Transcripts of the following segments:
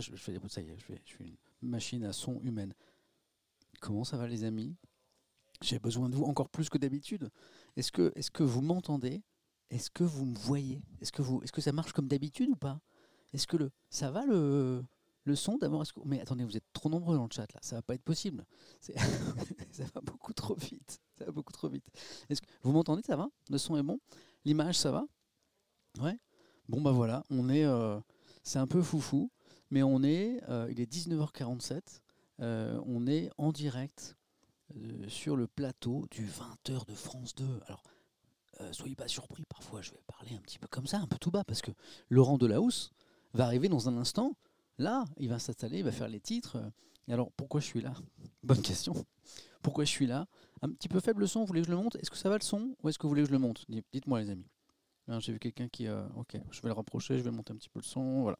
Je fais ça y est, je, je suis une machine à son humaine. Comment ça va les amis? J'ai besoin de vous encore plus que d'habitude. Est-ce que, est que vous m'entendez? Est-ce que vous me voyez? Est-ce que, vous, est que ça marche comme d'habitude ou pas? Est-ce que le, ça va le, le son d'abord? Mais attendez, vous êtes trop nombreux dans le chat là, ça va pas être possible. Ça va beaucoup trop vite. Ça va beaucoup trop vite. Vous m'entendez? Ça va? Le son est bon? L'image, ça va? Ouais? Bon bah voilà, on est, euh, c'est un peu foufou, mais on est, euh, il est 19h47, euh, on est en direct euh, sur le plateau du 20h de France 2. Alors, soyez pas surpris, parfois je vais parler un petit peu comme ça, un peu tout bas, parce que Laurent Delahousse va arriver dans un instant. Là, il va s'installer, il va faire les titres. Et alors, pourquoi je suis là? Bonne question. Pourquoi je suis là? Un petit peu faible le son, vous voulez que je le monte? Est-ce que ça va le son? Ou est-ce que vous voulez que je le monte? Dites- Dites-moi, les amis. Hein, J'ai vu quelqu'un qui. ok, je vais le rapprocher, je vais monter un petit peu le son. Voilà.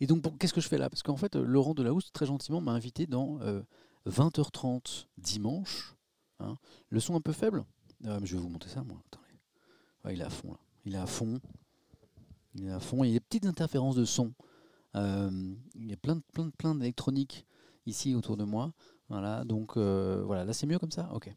Et donc, qu'est-ce que je fais là? Parce qu'en fait, euh, Laurent Delahousse, très gentiment, m'a invité dans euh, 20h30 dimanche. hein. le son un peu faible? Ah, Je vais vous monter ça, moi. Attendez. Il est à fond, là. Il est à fond. Il est à fond. Il y a des petites interférences de son. Euh, il y a plein plein plein d'électronique ici autour de moi. Voilà, donc euh, voilà, là c'est mieux comme ça? Ok.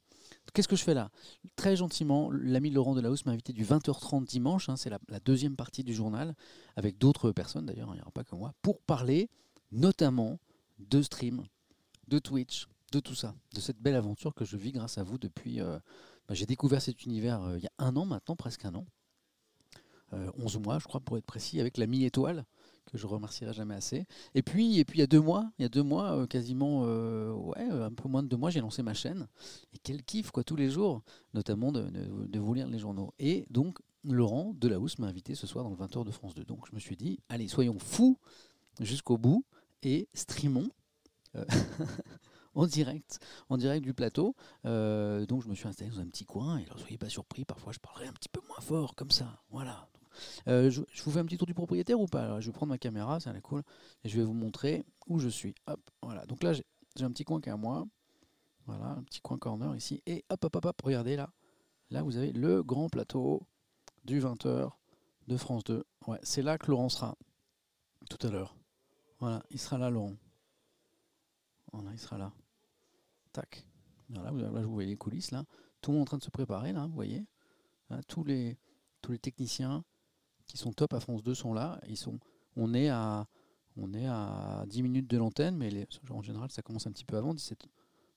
Qu'est-ce que je fais là? Très gentiment, l'ami Laurent Delahousse m'a invité du 20h30 dimanche, hein, c'est la, deuxième partie du journal, avec d'autres personnes d'ailleurs, il n'y aura pas que moi, pour parler notamment de stream, de Twitch, de tout ça, de cette belle aventure que je vis grâce à vous depuis... euh, bah, J'ai découvert cet univers euh, il y a un an maintenant, presque un an. Euh, 11 mois, je crois, pour être précis, avec l'ami Étoile, que je remercierai jamais assez. Et puis, et puis il y a deux mois, il y a deux mois, euh, quasiment, euh, ouais, euh, un peu moins de deux mois, j'ai lancé ma chaîne. Et quel kiff, quoi, tous les jours, notamment de, vous lire les journaux. Et donc, Laurent Delahousse m'a invité ce soir dans le 20h de France 2. Donc, je me suis dit, allez, soyons fous jusqu'au bout et streamons. En direct, en direct du plateau. Donc je me suis installé dans un petit coin et alors soyez pas surpris, parfois je parlerai un petit peu moins fort comme ça. Voilà. Euh, je, vous fais un petit tour du propriétaire ou pas? Alors, Je vais prendre ma caméra, ça l'air cool, et je vais vous montrer où je suis. Hop, voilà. Donc là, j'ai- un petit coin qui est à moi. Voilà, un petit coin corner ici. Et hop, hop, hop, hop, regardez là. Là, vous avez le grand plateau du 20h de France 2. Ouais, c'est là que Laurent sera tout à l'heure. Voilà, il sera là, Laurent. Voilà, il sera là. Tac. Voilà, là, vous voyez les coulisses là. Tout le monde en train de se préparer là, vous voyez. Hein, tous, les, tous les techniciens qui sont top à France 2 sont là. Ils sont, on, est à, on est à 10 minutes de l'antenne, mais les, en général ça commence un petit peu avant, 17,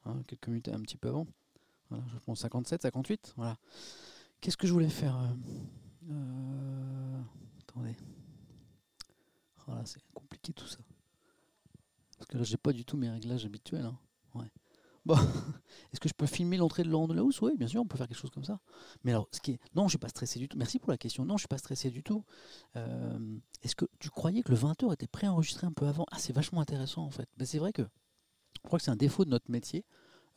hein, quelques minutes un petit peu avant. Voilà, je pense 57, 58. Voilà. Qu'est-ce que je voulais faire euh, euh, Attendez. Voilà, c'est compliqué tout ça. Parce que là, j'ai pas du tout mes réglages habituels. Hein. Bon, est-ce que je peux filmer l'entrée de Laurent Delahousse? Oui, bien sûr, on peut faire quelque chose comme ça. Mais alors, ce qui est... non, je suis pas stressé du tout. Merci pour la question. Non, je suis pas stressé du tout. Euh, est-ce que tu croyais que le 20h était préenregistré un peu avant? Ah, c'est vachement intéressant en fait. Ben, c'est vrai que je crois que c'est un défaut de notre métier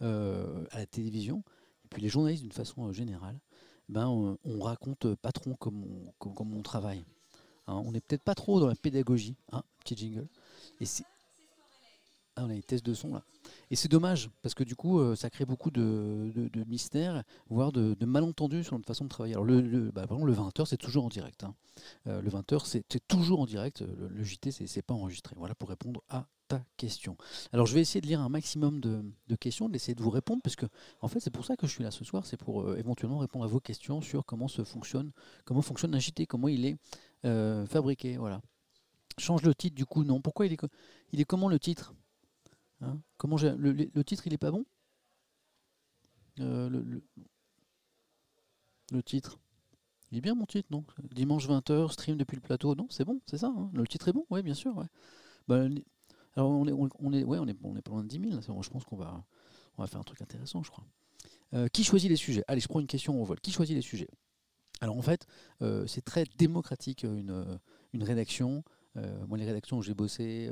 euh, à la télévision. Et puis les journalistes, d'une façon euh, générale, ben, on, on raconte pas trop comme on, comme on travaille. Hein, on n'est peut-être pas trop dans la pédagogie. Hein, petit jingle. Et c'est ah, on a les tests de son là. Et c'est dommage, parce que du coup, euh, ça crée beaucoup de, de, mystères, voire de, malentendus sur notre façon de travailler. Alors, le, le, bah, par exemple, le 20h, c'est toujours en direct. Hein. Euh, le 20h, c'est toujours en direct. Le, le JT, c'est pas enregistré. Voilà pour répondre à ta question. Alors, je vais essayer de lire un maximum de, questions, d'essayer de vous répondre, parce que, en fait, c'est pour ça que je suis là ce soir. C'est pour euh, éventuellement répondre à vos questions sur comment se fonctionne, comment fonctionne un JT, comment il est fabriqué. Voilà. Change le titre, du coup, non. Pourquoi il est, il est comment le titre? Hein Comment le, le, le, titre, il est pas bon euh, le, le, titre. Il est bien mon titre, non? Dimanche 20h, stream depuis le plateau. Non, c'est bon, c'est ça. Hein le titre est bon, oui, bien sûr. Ouais. Bah, alors, on est, on, est, ouais, on, est, on est pas loin de 10 000. Bon, je pense qu'on va, on va faire un truc intéressant, je crois. Euh, qui choisit les sujets? Allez, je prends une question au vol. Qui choisit les sujets? Alors, en fait, euh, c'est très démocratique, une, une rédaction. Moi, les rédactions où j'ai bossé,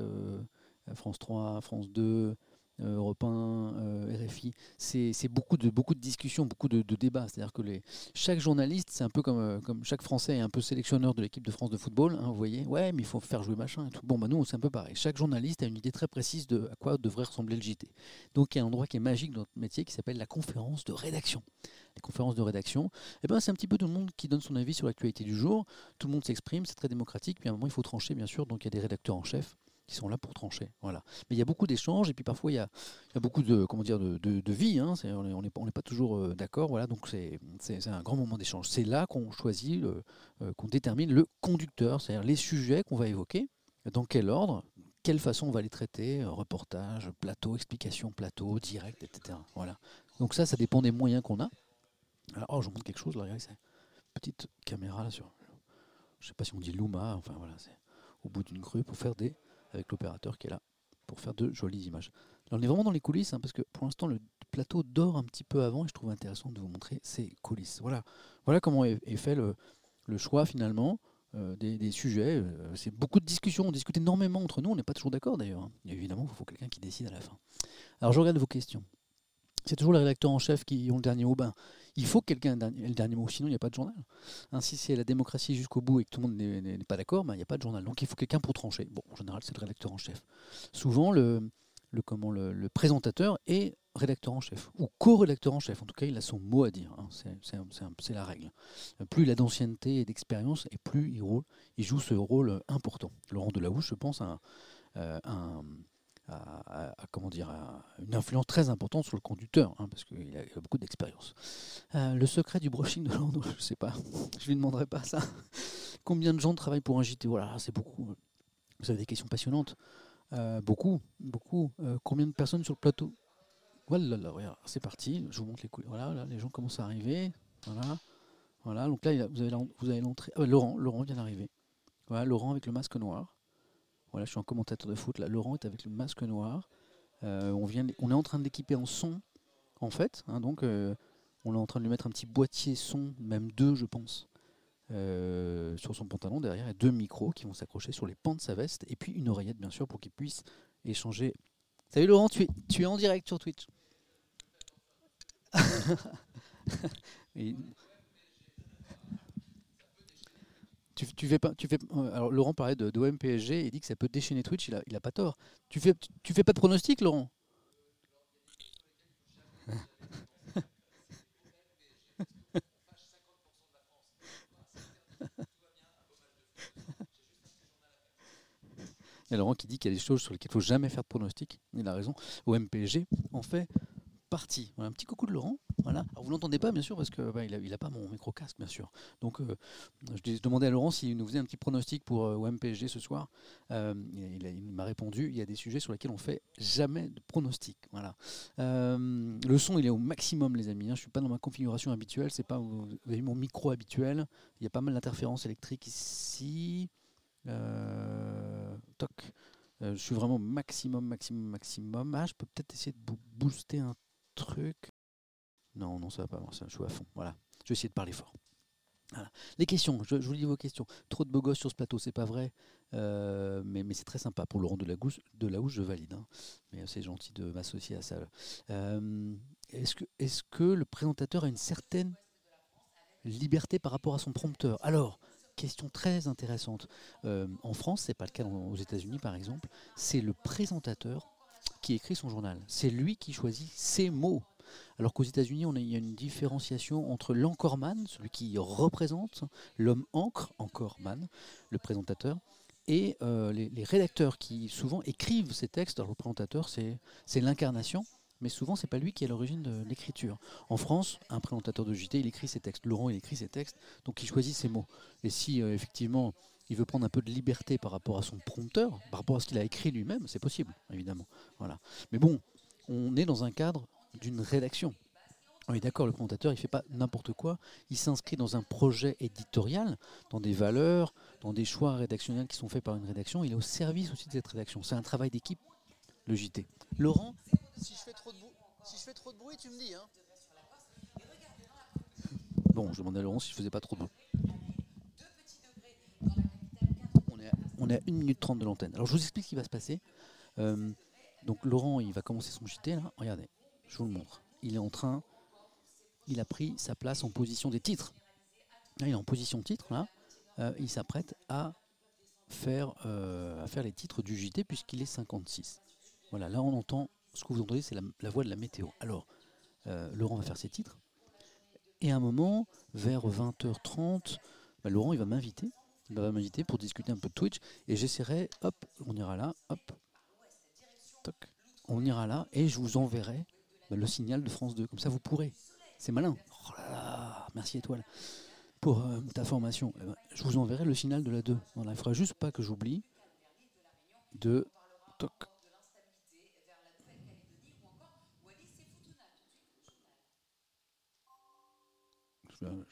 France 3, France 2, euh, Europe 1, euh, RFI, c'est beaucoup de, discussions, beaucoup de, débats. C'est-à-dire chaque journaliste, c'est un peu comme, euh, comme chaque Français est un peu sélectionneur de l'équipe de France de football. Hein, vous voyez, ouais, mais il faut faire jouer machin. Bon, bah nous, c'est un peu pareil. Chaque journaliste a une idée très précise de à quoi devrait ressembler le JT. Donc il y a un endroit qui est magique dans notre métier qui s'appelle la conférence de rédaction. Les conférences de rédaction, eh ben, c'est un petit peu tout le monde qui donne son avis sur l'actualité du jour. Tout le monde s'exprime, c'est très démocratique. Puis à un moment, il faut trancher, bien sûr. Donc il y a des rédacteurs en chef qui sont là pour trancher. Voilà. Mais il y a beaucoup d'échanges et puis parfois il y a, beaucoup de, comment dire, de, vie. Hein. on n'est pas toujours euh, d'accord. Voilà. Donc c'est un grand moment d'échange. C'est là qu'on choisit, euh, qu'on détermine le conducteur, c'est-à-dire les sujets qu'on va évoquer, dans quel ordre, quelle façon on va les traiter, euh, reportage, plateau, explication, plateau, direct, etc. Voilà. Donc ça, ça dépend des moyens qu'on a. Alors, oh, je vous montre quelque chose regardez, c'est petite caméra là sur, je sais pas si on dit Luma, enfin voilà, c'est au bout d'une grue pour faire des avec l'opérateur qui est là pour faire de jolies images. Là, on est vraiment dans les coulisses hein, parce que pour l'instant le plateau dort un petit peu avant et je trouve intéressant de vous montrer ces coulisses. Voilà, voilà comment est, fait le, choix finalement euh, des, sujets. Euh, c'est beaucoup de discussions, on discute énormément entre nous, on n'est pas toujours d'accord d'ailleurs. Hein. Évidemment, il faut quelqu'un qui décide à la fin. Alors je regarde vos questions. C'est toujours les rédacteurs en chef qui ont le dernier mot. Ben, il faut que quelqu'un ait le dernier mot, sinon il n'y a pas de journal. Ainsi, si c'est la démocratie jusqu'au bout et que tout le monde n'est pas d'accord, ben, il n'y a pas de journal. Donc il faut quelqu'un pour trancher. Bon, en général, c'est le rédacteur en chef. Souvent, le, présentateur est rédacteur en chef, ou co-rédacteur en chef. En tout cas, il a son mot à dire. Hein. C'est la règle. Plus il a d'ancienneté et d'expérience, et plus il, joue ce rôle important. Laurent Delahouche, je pense, un, euh, un à, comment dire, une influence très importante sur le conducteur, hein, parce qu'il a, beaucoup d'expérience. Euh, le secret du brushing de Lando, je ne sais pas, je lui demanderai pas ça. Combien de gens travaillent pour un JT Voilà, c'est beaucoup. Vous avez des questions passionnantes. Euh, beaucoup, beaucoup. Euh, combien de personnes sur le plateau? Voilà, là, c'est parti. Je vous montre les couilles. Voilà, là, les gens commencent à arriver. Voilà, voilà. Là, vous avez, vous avez l'entrée. Ah, Laurent, Laurent vient d'arriver. Voilà, Laurent avec le masque noir. Voilà, je suis un commentateur de foot. Là, Laurent est avec le masque noir. Euh, on, vient, on est en train de l'équiper en son, en fait. Hein, donc, euh, on est en train de lui mettre un petit boîtier son, même deux, je pense, euh, sur son pantalon derrière, et deux micros qui vont s'accrocher sur les pans de sa veste, et puis une oreillette, bien sûr, pour qu'il puisse échanger. Salut Laurent, tu es, tu es en direct sur Twitch. et, Tu, tu, fais pas, tu fais, euh, alors Laurent parlait de, de PSG et dit que ça peut déchaîner Twitch, il a, il a pas tort. Tu fais, tu, fais pas de pronostic, Laurent? Il y a Laurent qui dit qu'il y a des choses sur lesquelles il ne faut jamais faire de pronostic. Il a raison. Au MPG, en fait, voilà, un petit coucou de Laurent. Voilà. Vous l'entendez pas, bien sûr, parce que bah, il, a, il a pas mon micro casque, bien sûr. Donc, euh, je demandais à Laurent s'il nous faisait un petit pronostic pour euh, ce soir. Euh, il m'a répondu il y a des sujets sur lesquels on fait jamais de pronostic. Voilà. Euh, le son, il est au maximum, les amis. hein. Je suis pas dans ma configuration habituelle. C'est pas vous mon micro habituel. Il y a pas mal d'interférences électriques ici. Toc. Je suis vraiment maximum, maximum, maximum. Ah, je peux peut-être essayer de boo- booster un Non, non, ça va pas. ça, je suis à fond. Voilà. Je vais essayer de parler fort. Les questions, je, vous lis vos questions. Trop de beaux gosses sur ce plateau, c'est pas vrai. Euh, mais c'est très sympa. Pour Laurent de la Gousse, de la Houche, je valide. hein. Mais euh, c'est gentil de m'associer à ça. Euh, est-ce, que, le présentateur a une certaine liberté par rapport à son prompteur? Alors, question très intéressante. En France, c'est pas le cas aux États-Unis, par exemple. C'est le présentateur qui écrit son journal. C'est lui qui choisit ses mots. Alors qu'aux États-Unis, il y a une différenciation entre l'anchorman, celui qui représente, l'homme encre, anchorman, le présentateur, et euh, les, rédacteurs qui souvent écrivent ces textes. Alors le présentateur, c'est c'est l'incarnation, mais souvent c'est pas lui qui est à l'origine de l'écriture. En France, un présentateur de JT, il écrit ses textes. Laurent, il écrit ses textes, donc il choisit ses mots. Et si euh, effectivement il veut prendre un peu de liberté par rapport à son prompteur, par rapport à ce qu'il a écrit lui-même, c'est possible, évidemment. Voilà. Mais bon, on est dans un cadre d'une rédaction. Oui, d'accord, le présentateur, il fait pas n'importe quoi. Il s'inscrit dans un projet éditorial, dans des valeurs, dans des choix rédactionnels qui sont faits par une rédaction. Il est au service aussi de cette rédaction. C'est un travail d'équipe, le JT. Laurent si je, fais trop de bruit, si je fais trop de bruit, tu me dis. Hein bon, je demandais à Laurent si je faisais pas trop de bruit. On est, à, on est à 1 minute 30 de l'antenne. Alors je vous explique ce qui va se passer. Euh, donc Laurent, il va commencer son JT. Regardez, je vous le montre. Il est en train, il a pris sa place en position des titres. Il est en position titre là. Euh, il s'apprête à faire, euh, à faire les titres du JT puisqu'il est 56. Voilà, là on entend, ce que vous entendez, c'est la, voix de la météo. Alors, Laurent va faire ses titres. Et à un moment, vers 20h30, bah, Laurent il va m'inviter. Il va m'inviter pour discuter un peu de Twitch. Et j'essaierai, hop, on ira là, hop, toc, on ira là, et je vous enverrai bah, le signal de France 2. Comme ça, vous pourrez. C'est malin. Oh là là, merci Étoile. Pour euh, ta formation, Eh ben, je vous enverrai le signal de la 2. Voilà, il ne faudra juste pas que j'oublie de toc. Je vais-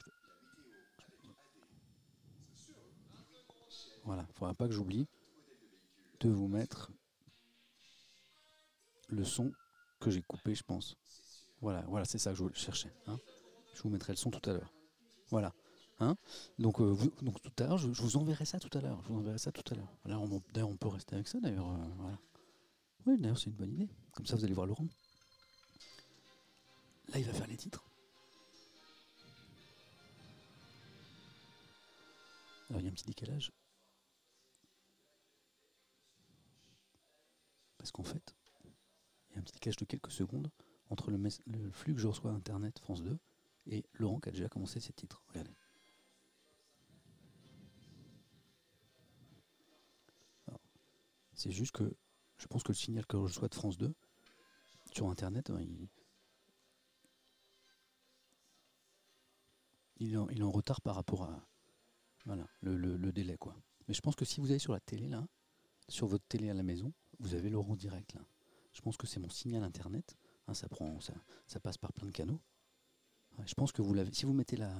Voilà, il ne faudra pas que j'oublie de vous mettre le son que j'ai coupé, je pense. Voilà, voilà, c'est ça que je cherchais. hein. Je vous mettrai le son tout à l'heure. Voilà. Hein donc, euh, tout à l'heure, je, vous enverrai ça tout à l'heure. Je vous enverrai tout à l'heure. Là, on, d'ailleurs, on peut rester avec ça, d'ailleurs. euh, voilà. Oui, d'ailleurs, c'est une bonne idée. Comme ça, vous allez voir Laurent. Là, il va faire les titres. Alors, il y a un petit décalage. Parce qu'en fait, il y a un petit décalage de quelques secondes entre le, flux que je reçois à Internet France 2 et Laurent qui a déjà commencé ses titres. Regardez. C'est juste que je pense que le signal que je reçois de France 2 sur Internet, ben, il, est, en, retard par rapport à voilà, le délai. quoi. Mais je pense que si vous allez sur la télé, là, sur votre télé à la maison, vous avez Laurent direct. Là. Je pense que c'est mon signal Internet. hein, ça, prend, ça, passe par plein de canaux. Je pense que vous l'avez. Si vous mettez la,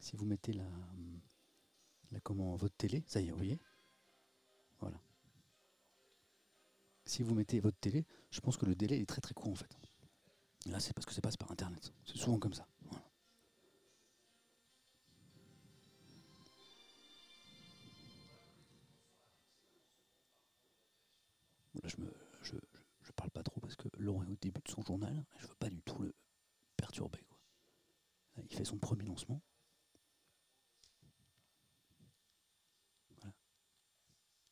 si vous mettez la, la comment, votre télé, ça y est, vous voyez? Voilà. Si vous mettez votre télé, je pense que le délai est très très court en fait. Là, c'est parce que ça passe par Internet. C'est souvent comme ça. Pas trop parce que Laurent est au début de son journal. Je veux pas du tout le perturber. Quoi. Il fait son premier lancement. Voilà.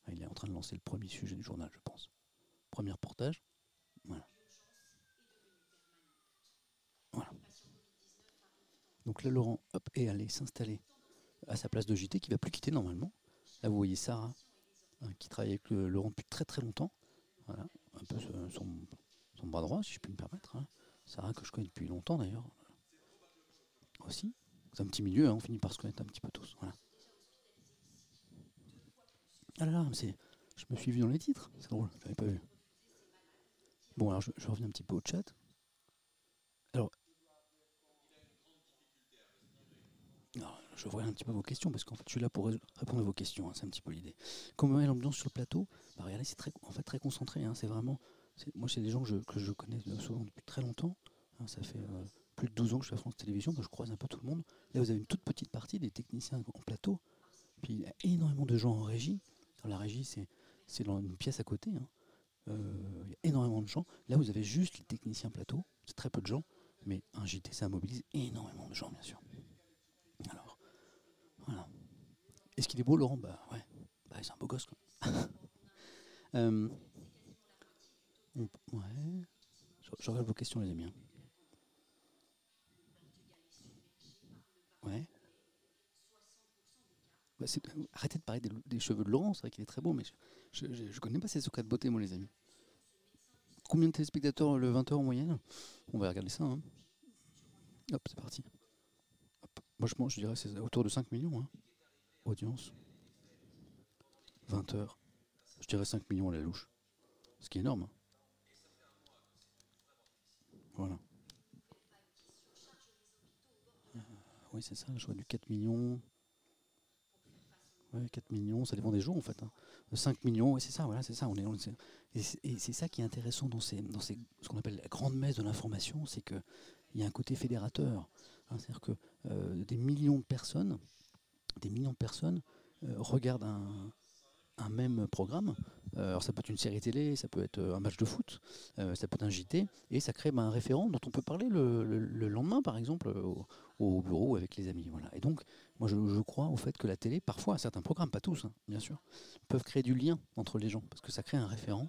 Là, il est en train de lancer le premier sujet du journal, je pense. Premier reportage. Voilà. Voilà. Donc là, Laurent hop, est allé s'installer à sa place de JT qui va plus quitter normalement. Là, vous voyez Sarah hein, qui travaille avec Laurent depuis très très longtemps. Voilà, un peu son, bras droit, si je puis me permettre. Hein. Sarah, que je connais depuis longtemps d'ailleurs. Aussi. C'est un petit milieu, hein, on finit par se connaître un petit peu tous. Voilà. Ah là là, c'est, je me suis vu dans les titres, c'est drôle, je l'avais pas vu. Bon, alors je, je reviens un petit peu au chat. Alors, alors, je vois un petit peu vos questions, parce qu'en fait, je suis là pour ré- répondre à vos questions, hein, c'est un petit peu l'idée. Comment est l'ambiance sur le plateau? Bah, Regardez, c'est très, en fait, très concentré, hein, c'est vraiment... Moi, c'est des gens que je, connais souvent depuis très longtemps. hein, ça fait euh, plus de 12 ans que je suis à France Télévisions, que je croise un peu tout le monde. Là, vous avez une toute petite partie des techniciens en plateau, puis il y a énormément de gens en régie. La régie, c'est c'est dans une pièce à côté. Euh, il y a énormément de gens. Là, vous avez juste les techniciens plateau. C'est très peu de gens. Mais un JT, ça mobilise énormément de gens, bien sûr. Alors, voilà. Est-ce qu'il est beau, Laurent? Bah ouais. Bah, c'est un beau gosse, quoi. Euh, ouais. Je, je regarde vos questions, les amis. hein. Ouais. Bah, arrêtez de parler des, cheveux de Laurent, c'est vrai qu'il est très beau, mais je, je connais pas ses secrets de beauté, moi, les amis. Combien de téléspectateurs le 20h en moyenne? On va regarder ça. hein. Hop, c'est parti. Moi, je, pense, je dirais c'est autour de 5 millions. hein. Audience. 20 heures. Je dirais 5 millions à la louche. Ce qui est énorme. hein. Voilà. Euh, oui, c'est ça. Je vois du 4 millions. Ouais, 4 millions, ça dépend des jours en fait. hein. 5 millions, ouais, c'est ça, voilà, c'est ça. On est, et c'est ça qui est intéressant dans, ces, dans ces, ce qu'on appelle la grande messe de l'information, c'est qu'il y a un côté fédérateur. hein, C'est-à-dire que euh, des millions de personnes, des millions de personnes euh, regardent un, même programme. Euh, alors ça peut être une série télé, ça peut être euh, un match de foot, ça peut être un JT, et ça crée ben, un référent dont on peut parler le, le- le lendemain, par exemple, au, au bureau avec les amis. Et donc, moi, je, crois au fait que la télé, parfois, certains programmes, pas tous, hein, bien sûr, peuvent créer du lien entre les gens, parce que ça crée un référent,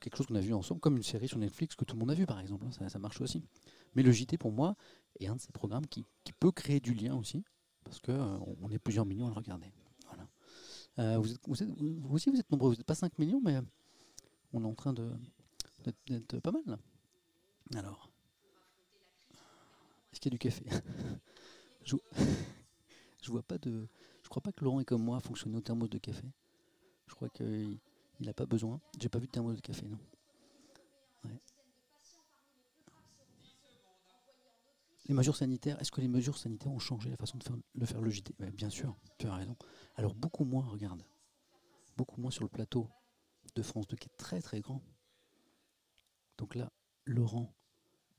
quelque chose qu'on a vu ensemble, comme une série sur Netflix que tout le monde a vu, par exemple, hein, ça, marche aussi. Mais le JT, pour moi, est un de ces programmes qui peut créer du lien aussi, parce qu'on on est plusieurs millions à le regarder. Voilà. Euh, vous, aussi, vous êtes nombreux, vous n'êtes pas 5 millions, mais on est en train d'être pas mal, là. Alors, est-ce qu'il y a du café? Je, je vois pas de. Je crois pas que Laurent est comme moi fonctionner au thermos de café. Je crois qu'il n'a pas besoin. J'ai pas vu de thermos de café, non. Les mesures sanitaires, est-ce que les mesures sanitaires ont changé la façon de faire le, faire le JT Bien sûr, tu as raison. Alors beaucoup moins, regarde. Beaucoup moins sur le plateau de France 2 qui est très très grand. Donc là, Laurent,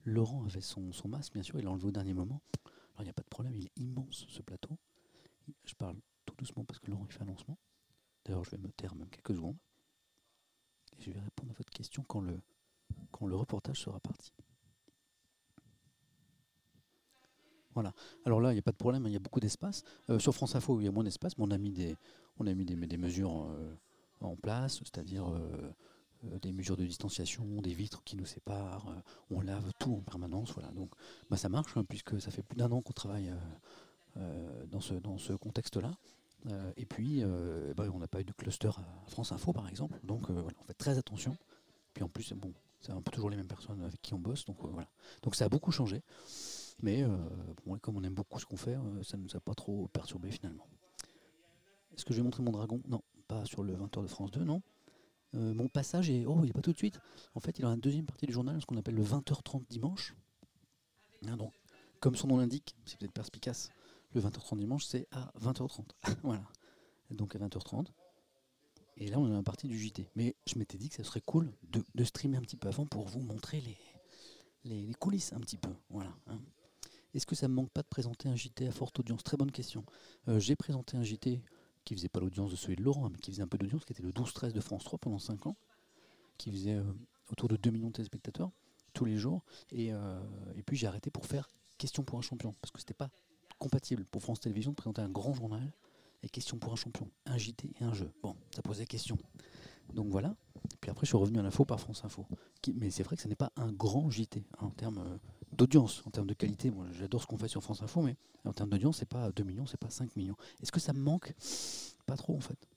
Laurent avait son, masque, bien sûr, il l'a enlevé au dernier moment. Alors il n'y a pas de problème, il est immense ce plateau. Je parle tout doucement parce que Laurent il fait un lancement. D'ailleurs, je vais me taire même quelques secondes. Et je vais répondre à votre question quand le reportage sera parti. Voilà. Alors là, il n'y a pas de problème, il y a beaucoup d'espace. Euh, sur France Info, il y a moins d'espace, mais on a mis des, mesures euh, en place, c'est-à-dire euh, des mesures de distanciation, des vitres qui nous séparent, on lave tout en permanence. Voilà. Donc bah, ça marche, hein, puisque ça fait plus d'un an qu'on travaille dans ce, contexte-là. Et puis, ben, on n'a pas eu de cluster à France Info, par exemple. Donc on fait très attention. Puis en plus, bon, c'est un peu toujours les mêmes personnes avec qui on bosse. Donc voilà. Donc ça a beaucoup changé. Mais euh, comme on aime beaucoup ce qu'on fait, euh, ça ne nous a pas trop perturbé finalement. Est-ce que je vais montrer mon dragon? Non, pas sur le 20h de France 2, non. Euh, mon passage est. Oh, il n'est pas tout de suite. En fait, il a une deuxième partie du journal, ce qu'on appelle le 20h30 dimanche. Hein, donc, comme son nom l'indique, c'est peut-être perspicace, le 20h30 dimanche, c'est à 20h30. voilà. Donc à 20h30. Et là, on dans la partie du JT. Mais je m'étais dit que ça serait cool de, streamer un petit peu avant pour vous montrer les coulisses un petit peu. Voilà. hein. Est-ce que ça me manque pas de présenter un JT à forte audience? Très bonne question. Euh, J'ai présenté un JT qui faisait pas l'audience de celui de Laurent, mais qui faisait un peu d'audience, qui était le 12-13 de France 3 pendant 5 ans, qui faisait euh, autour de 2 millions de téléspectateurs tous les jours. Et, euh, et puis j'ai arrêté pour faire Question pour un champion, parce que c'était pas compatible pour France Télévisions de présenter un grand journal et Question pour un champion, un JT et un jeu. Bon, ça posait question. Donc voilà. Puis après, je suis revenu à l'info par France Info. Mais c'est vrai que ce n'est pas un grand JT hein, en termes d'audience, en termes de qualité. Moi, j'adore ce qu'on fait sur France Info, mais en termes d'audience, c'est pas 2 millions, c'est pas 5 millions. Est-ce que ça me manque? Pas trop en fait.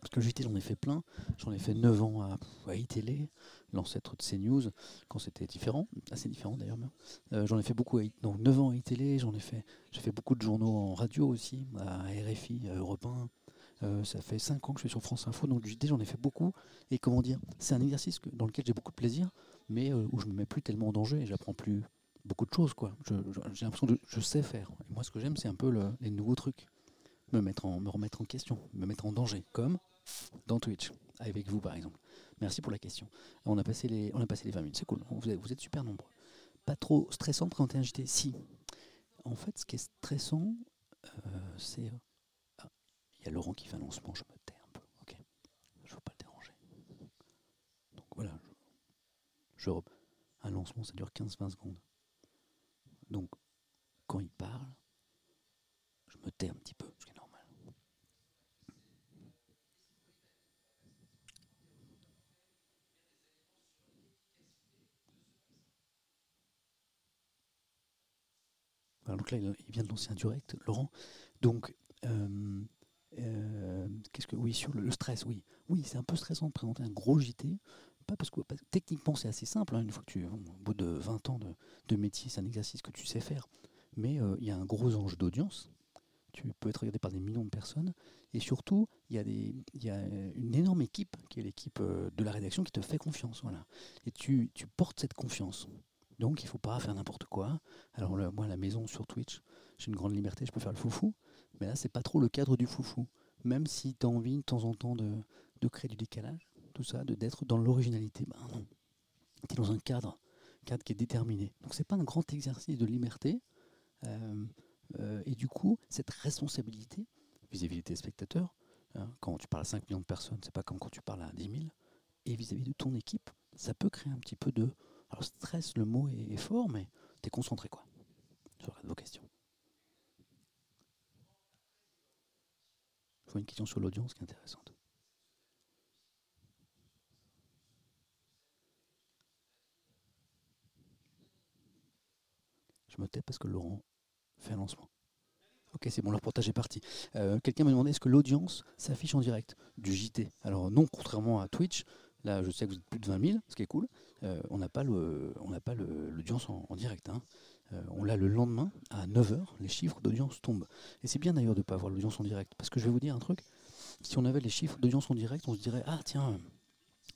Parce que JT, j'en ai fait plein. J'en ai fait 9 ans à, iTélé, l'ancêtre de CNews, quand c'était différent, assez différent d'ailleurs. Euh, j'en ai fait beaucoup, à, donc 9 ans à iTélé, j'en ai fait, j'ai fait beaucoup de journaux en radio aussi, à RFI, à Europe 1. Euh, ça fait 5 ans que je suis sur France Info, donc du JT, j'en ai fait beaucoup. Et comment dire, c'est un exercice dans lequel j'ai beaucoup de plaisir, mais euh, où je me mets plus tellement en danger et j'apprends plus beaucoup de choses. quoi. J'ai l'impression que je sais faire. Et moi, ce que j'aime, c'est un peu le- les nouveaux trucs. Me, mettre en, me remettre en question, me mettre en danger, comme dans Twitch, avec vous par exemple. Merci pour la question. On a passé les, on a passé les 20 minutes, c'est cool. Vous êtes, super nombreux. Pas trop stressant de présenter un JT Si. En fait, ce qui est stressant, euh, c'est. euh, ah, Il y a Laurent qui fait un lancement, je me tais un peu. Ok. Je ne veux pas le déranger. Donc voilà. Je, je un lancement, ça dure 15-20 secondes. Donc, quand il parle, je me tais un petit peu, ce qui est normal. Donc là, il vient de lancer un direct, Laurent. Donc, euh, euh, qu'est-ce que oui sur le stress, oui, oui, c'est un peu stressant de présenter un gros JT. Parce que techniquement c'est assez simple. hein, une au bout de 20 ans de, métier, c'est un exercice que tu sais faire. Mais euh, il y a un gros enjeu d'audience. Tu peux être regardé par des millions de personnes. Et surtout, il y, a une énorme équipe, qui est l'équipe euh, de la rédaction, qui te fait confiance. Voilà. Et tu, portes cette confiance. Donc, il ne faut pas faire n'importe quoi. Alors, moi, à la maison, sur Twitch, j'ai une grande liberté, je peux faire le foufou. Mais là, c'est pas trop le cadre du foufou. Même si tu as envie, de temps en temps, de créer du décalage, tout ça, de d'être dans l'originalité, ben non. Tu es dans un cadre, cadre qui est déterminé. Donc, c'est pas un grand exercice de liberté. Euh, euh, et du coup, cette responsabilité vis-à-vis des téléspectateurs, hein, quand tu parles à 5 millions de personnes, c'est pas comme quand tu parles à 10 000, et vis-à-vis de ton équipe, ça peut créer un petit peu de. Alors, stress, le mot est, fort, mais tu es concentré, quoi. Regarde vos questions. Je vois une question sur l'audience qui est intéressante. Je me tais parce que Laurent fait un lancement. Ok, c'est bon, le reportage est parti. Euh, Quelqu'un m'a demandé est-ce que l'audience s'affiche en direct du JT Alors non, contrairement à Twitch, là je sais que vous êtes plus de 20 000, ce qui est cool, euh, on n'a pas l'audience en, direct. hein. Euh, on l'a le lendemain à 9h, les chiffres d'audience tombent. Et c'est bien d'ailleurs de ne pas avoir l'audience en direct, parce que je vais vous dire un truc, si on avait les chiffres d'audience en direct, on se dirait, ah tiens,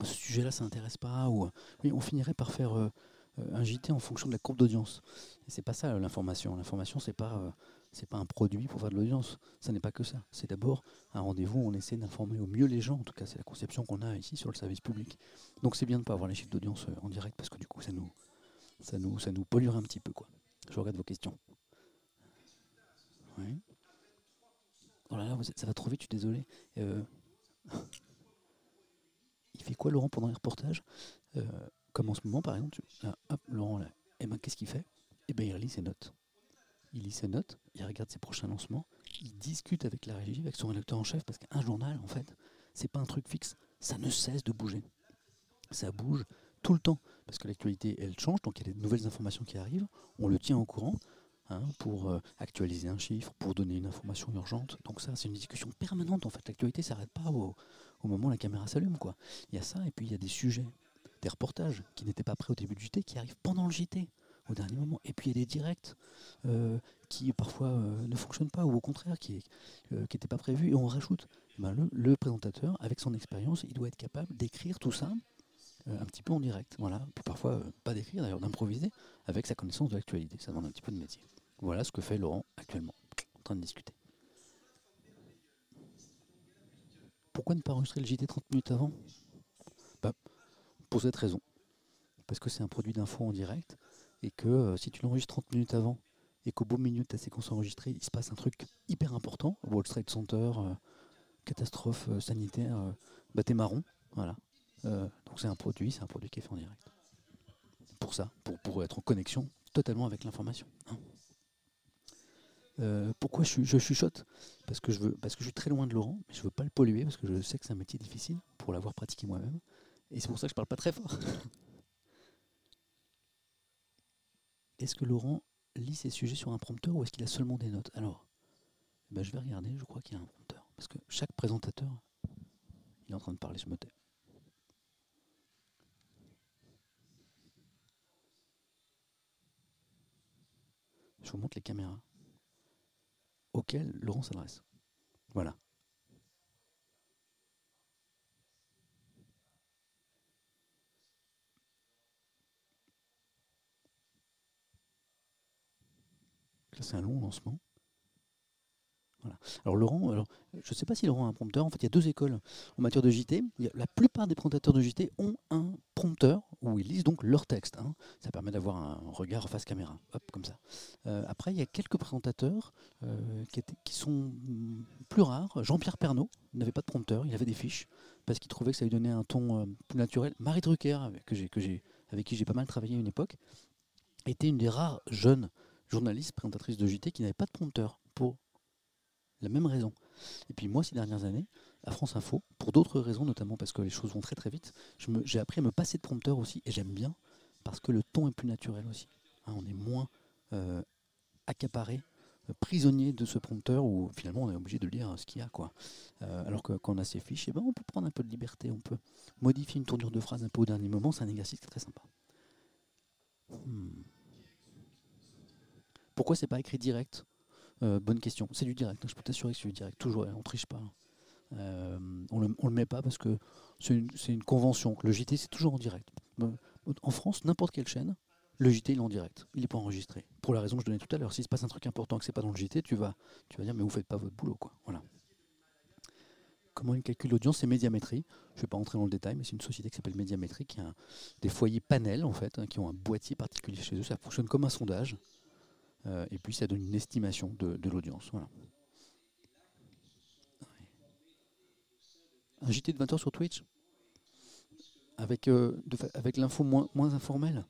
ce sujet-là, ça n'intéresse pas, ou oui, on finirait par faire un JT en fonction de la courbe d'audience. C'est pas ça euh, l'information. L'information, c'est pas, euh, c'est pas un produit pour faire de l'audience. Ça n'est pas que ça. C'est d'abord un rendez-vous où on essaie d'informer au mieux les gens. En tout cas, c'est la conception qu'on a ici sur le service public. Donc c'est bien de pas avoir les chiffres d'audience euh, en direct parce que du coup, ça nous, ça nous, ça nous un petit peu. Quoi. Je regarde vos questions. Oh là là, ça va trop vite, je suis désolé. Euh, il fait quoi Laurent pendant les reportages? Euh, Comme en ce moment par exemple, tu- ah, hop, Laurent là, eh ben, qu'est-ce qu'il fait? Eh ben, il lit ses notes. Il lit ses notes, il regarde ses prochains lancements, il discute avec la régie, avec son rédacteur en chef, parce qu'un journal, en fait, c'est pas un truc fixe, ça ne cesse de bouger. Ça bouge tout le temps, parce que l'actualité, elle change, donc il y a des nouvelles informations qui arrivent, on le tient au courant, hein, pour euh, actualiser un chiffre, pour donner une information urgente. Donc ça, c'est une discussion permanente, en fait. L'actualité s'arrête pas au, au moment où la caméra s'allume, quoi. Il y a ça, et puis il y a des sujets, des reportages qui n'étaient pas prêts au début du JT, qui arrivent pendant le JT, au dernier moment. Et puis il y a des directs euh, qui parfois euh, ne fonctionnent pas, ou au contraire, qui n'étaient pas prévus, et on rajoute. Ben, le, le présentateur, avec son expérience, il doit être capable d'écrire tout ça euh, un petit peu en direct. Voilà. Puis parfois, euh, pas d'écrire d'ailleurs, d'improviser avec sa connaissance de l'actualité. Ça demande un petit peu de métier. Voilà ce que fait Laurent actuellement, en train de discuter. Pourquoi ne pas enregistrer le JT 30 minutes avant? Pour cette raison. Parce que c'est un produit d'info en direct et que euh, si tu l'enregistres 30 minutes avant et qu'au milieu de ta séquence enregistrée, il se passe un truc hyper important, Wall Street Center, euh, catastrophe euh, sanitaire, bah t'es marron, voilà. Donc c'est un produit, c'est un produit qui est fait en direct. Pour ça, pour, être en connexion totalement avec l'information. hein. Pourquoi je, je chuchote? Parce que, je veux, parce que je suis très loin de Laurent, mais je ne veux pas le polluer parce que je sais que c'est un métier difficile pour l'avoir pratiqué moi-même. Et c'est pour ça que je parle pas très fort. est-ce que Laurent lit ses sujets sur un prompteur ou est-ce qu'il a seulement des notes? Alors, eh ben, je vais regarder, je crois qu'il y a un prompteur. Parce que chaque présentateur Il est en train de parler, je me tais. Je vous montre les caméras auxquelles Laurent s'adresse. Voilà. C'est un long lancement. Alors Laurent, je ne sais pas si Laurent a un prompteur. En fait, il y a deux écoles en matière de JT. La plupart des présentateurs de JT ont un prompteur où ils lisent donc leur texte. hein. Ça permet d'avoir un regard face caméra. Euh, après, il y a quelques présentateurs euh, qui, sont plus rares. Jean-Pierre Pernaud n'avait pas de prompteur, il avait des fiches parce qu'il trouvait que ça lui donnait un ton euh, plus naturel. Marie Drucker, avec qui j'ai pas mal travaillé à une époque, était une des rares jeunes journalistes présentatrices de JT qui n'avait pas de prompteur pour la même raison. Et puis moi, ces dernières années, à France Info, pour d'autres raisons, notamment parce que les choses vont très très vite, j'ai appris à me passer de prompteur aussi, et j'aime bien, parce que le ton est plus naturel aussi. Hein, on est moins euh, accaparé, euh, prisonnier de ce prompteur, où finalement on est obligé de lire ce qu'il y a. Euh, alors que quand on a ses fiches, eh ben, on peut prendre un peu de liberté, on peut modifier une tournure de phrase un peu au dernier moment, c'est un exercice très sympa. Hmm. Pourquoi c'est pas écrit direct? Euh, bonne question. C'est du direct. hein, Je peux t'assurer que c'est du direct. Toujours, hein, on triche pas. hein. Euh, on le, le met pas parce que c'est une, convention. Le JT, c'est toujours en direct. En France, n'importe quelle chaîne, le JT, il est en direct. Il n'est pas enregistré. Pour la raison que je donnais tout à l'heure. S'il se passe un truc important que c'est pas dans le JT, tu vas, tu vas dire, mais vous faites pas votre boulot. Quoi. Voilà. Comment il calcule l'audience C'est Médiamétrie. Je ne vais pas entrer dans le détail, mais c'est une société qui s'appelle Médiamétrie, qui a des foyers panels, en fait, qui ont un boîtier particulier chez eux. Ça fonctionne comme un sondage. Euh, et puis ça donne une estimation de, l'audience. Voilà. Un JT de 20h sur Twitch avec, euh, avec l'info moins, informelle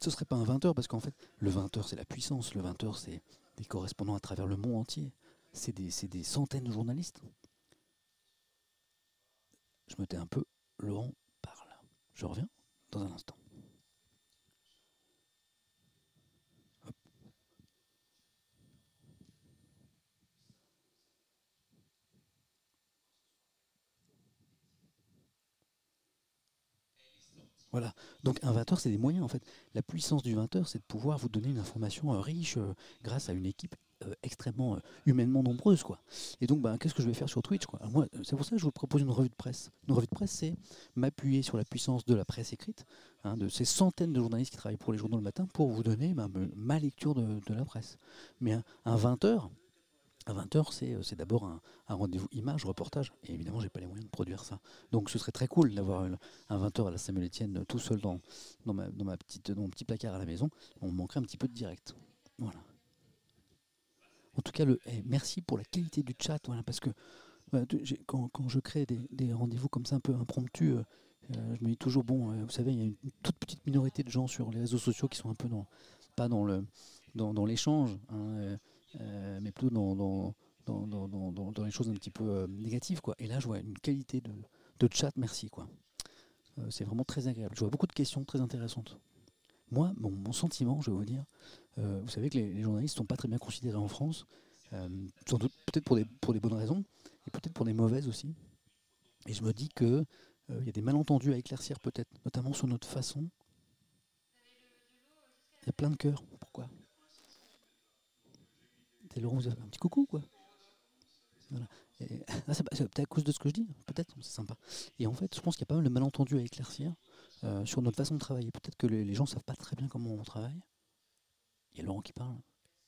Ce serait pas un 20h parce qu'en fait, le 20h c'est la puissance. Le 20h c'est des correspondants à travers le monde entier. C'est des, des centaines de journalistes. Je me tais un peu. Laurent parle. Je reviens dans un instant. Voilà. Donc un 20h, c'est des moyens en fait. La puissance du 20h, c'est de pouvoir vous donner une information euh, riche euh, grâce à une équipe euh, extrêmement humainement nombreuse. Quoi. Et donc, ben, qu'est-ce que je vais faire sur Twitch moi, C'est pour ça que je vous propose une revue de presse. Une revue de presse, c'est m'appuyer sur la puissance de la presse écrite, hein, de ces centaines de journalistes qui travaillent pour les journaux le matin, pour vous donner ben, me- ma lecture de, la presse. Mais un, un 20h, à 20h, c'est, euh, c'est d'abord un, rendez-vous image, reportage. Et évidemment, j'ai pas les moyens de produire ça. Donc ce serait très cool d'avoir un 20h à la Samuel Etienne euh, tout seul dans, dans, ma, petite, mon petit placard à la maison. On manquerait un petit peu de direct. Voilà. En tout cas, le, eh, merci pour la qualité du chat. Voilà, parce que j'ai- quand, je crée des, rendez-vous comme ça un peu impromptus, euh, euh, je me dis toujours, bon, euh, vous savez, il y a une toute petite minorité de gens sur les réseaux sociaux qui sont un peu dans, pas dans le dans, l'échange, hein, euh, euh, mais plutôt dans, dans, dans, dans, les choses un petit peu euh, négatives. Quoi. Et là, je vois une qualité de, de chat, merci. quoi. Euh, c'est vraiment très agréable. Je vois beaucoup de questions très intéressantes. Moi, mon, sentiment, je vais vous dire, euh, vous savez que les, journalistes ne sont pas très bien considérés en France, euh, sans doute peut-être pour des, pour des bonnes raisons, et peut-être pour des mauvaises aussi. Et je me dis euh, il y a des malentendus à éclaircir peut-être, notamment sur notre façon. Il y a plein de cœurs. C'est Laurent, vous avez un petit coucou, quoi. Ah, c'est peut-être à cause de ce que je dis, peut-être, c'est sympa. Et en fait, je pense qu'il y a pas mal de malentendus à éclaircir euh, sur notre façon de travailler. Peut-être que les, gens ne savent pas très bien comment on travaille. Il y a Laurent qui parle.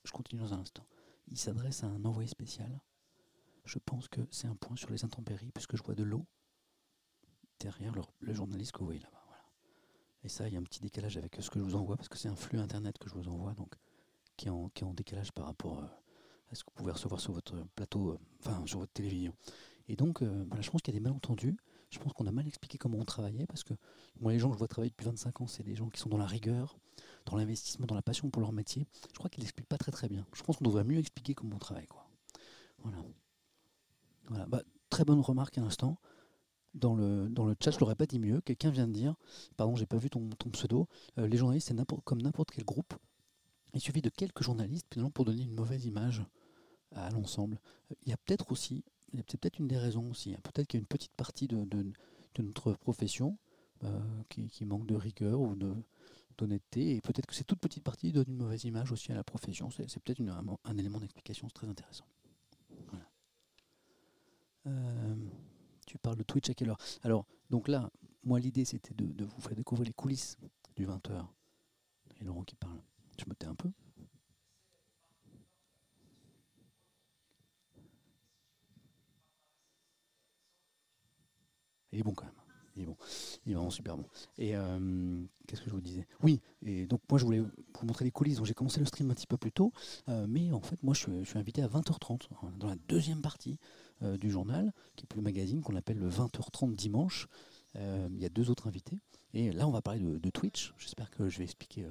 Je continue dans un instant. Il s'adresse à un envoyé spécial. Je pense que c'est un point sur les intempéries, puisque je vois de l'eau derrière le, journaliste que vous voyez là-bas. Et ça, il y a un petit décalage avec ce que je vous envoie, parce que c'est un flux internet que je vous envoie, donc qui est en, décalage par rapport euh, ce que vous pouvez recevoir sur votre plateau, euh, enfin sur votre télévision. Et donc, euh, voilà, je pense qu'il y a des malentendus. Je pense qu'on a mal expliqué comment on travaillait, parce que moi, les gens que je vois travailler depuis 25 ans, c'est des gens qui sont dans la rigueur, dans l'investissement, dans la passion pour leur métier. Je crois qu'ils l'expliquent pas très très bien. Je pense qu'on devrait mieux expliquer comment on travaille. Quoi. Voilà. Voilà. Bah, très bonne remarque à l'instant. Dans le, dans le chat, je l'aurais pas dit mieux. Quelqu'un vient de dire, pardon, j'ai pas vu ton, ton pseudo, euh, les journalistes, c'est comme n'importe quel groupe. Il suffit de quelques journalistes finalement pour donner une mauvaise image à l'ensemble. Il y a peut-être aussi, c'est peut-être une des raisons aussi. hein. Peut-être qu'il y a une petite partie de, notre profession euh, qui, manque de rigueur ou de d'honnêteté, et peut-être que cette toute petite partie donne une mauvaise image aussi à la profession. C'est, peut-être un, élément d'explication, très intéressant. Euh, tu parles de Twitch à quelle heure? Alors, donc là, moi, l'idée, c'était de, de vous faire découvrir les coulisses du 20h. Et Laurent qui parle. Je me tais un peu. Il est bon quand même. Il est bon. Il est vraiment super bon. Et euh, qu'est-ce que je vous disais? Oui, et donc moi je voulais vous montrer les coulisses. Donc j'ai commencé le stream un petit peu plus tôt, euh, mais en fait moi je suis, invité à 20h30 hein, dans la deuxième partie euh, du journal, qui est le magazine qu'on appelle le 20h30 dimanche. Il y a deux autres invités. Et là on va parler de, de Twitch. J'espère que je vais expliquer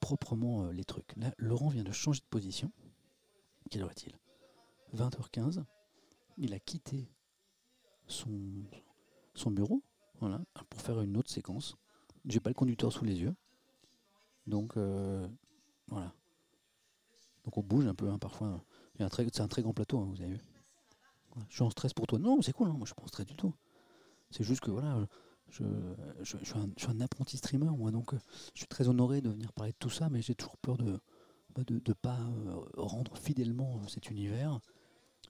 proprement les trucs. Là, Laurent vient de changer de position. Quelle heure est-il? 20h15. Il a quitté son, son bureau voilà, pour faire une autre séquence. J'ai pas le conducteur sous les yeux. Donc euh, voilà. Donc on bouge un peu hein, parfois. C'est un très grand plateau, hein, vous avez vu. Je suis en stress pour toi. Non, c'est cool, hein, moi je suis pas en stress du tout. C'est juste que voilà, je, je- suis un, je suis un apprenti streamer, moi, donc euh, je suis très honoré de venir parler de tout ça, mais j'ai toujours peur de bah, de ne pas euh, rendre fidèlement cet univers,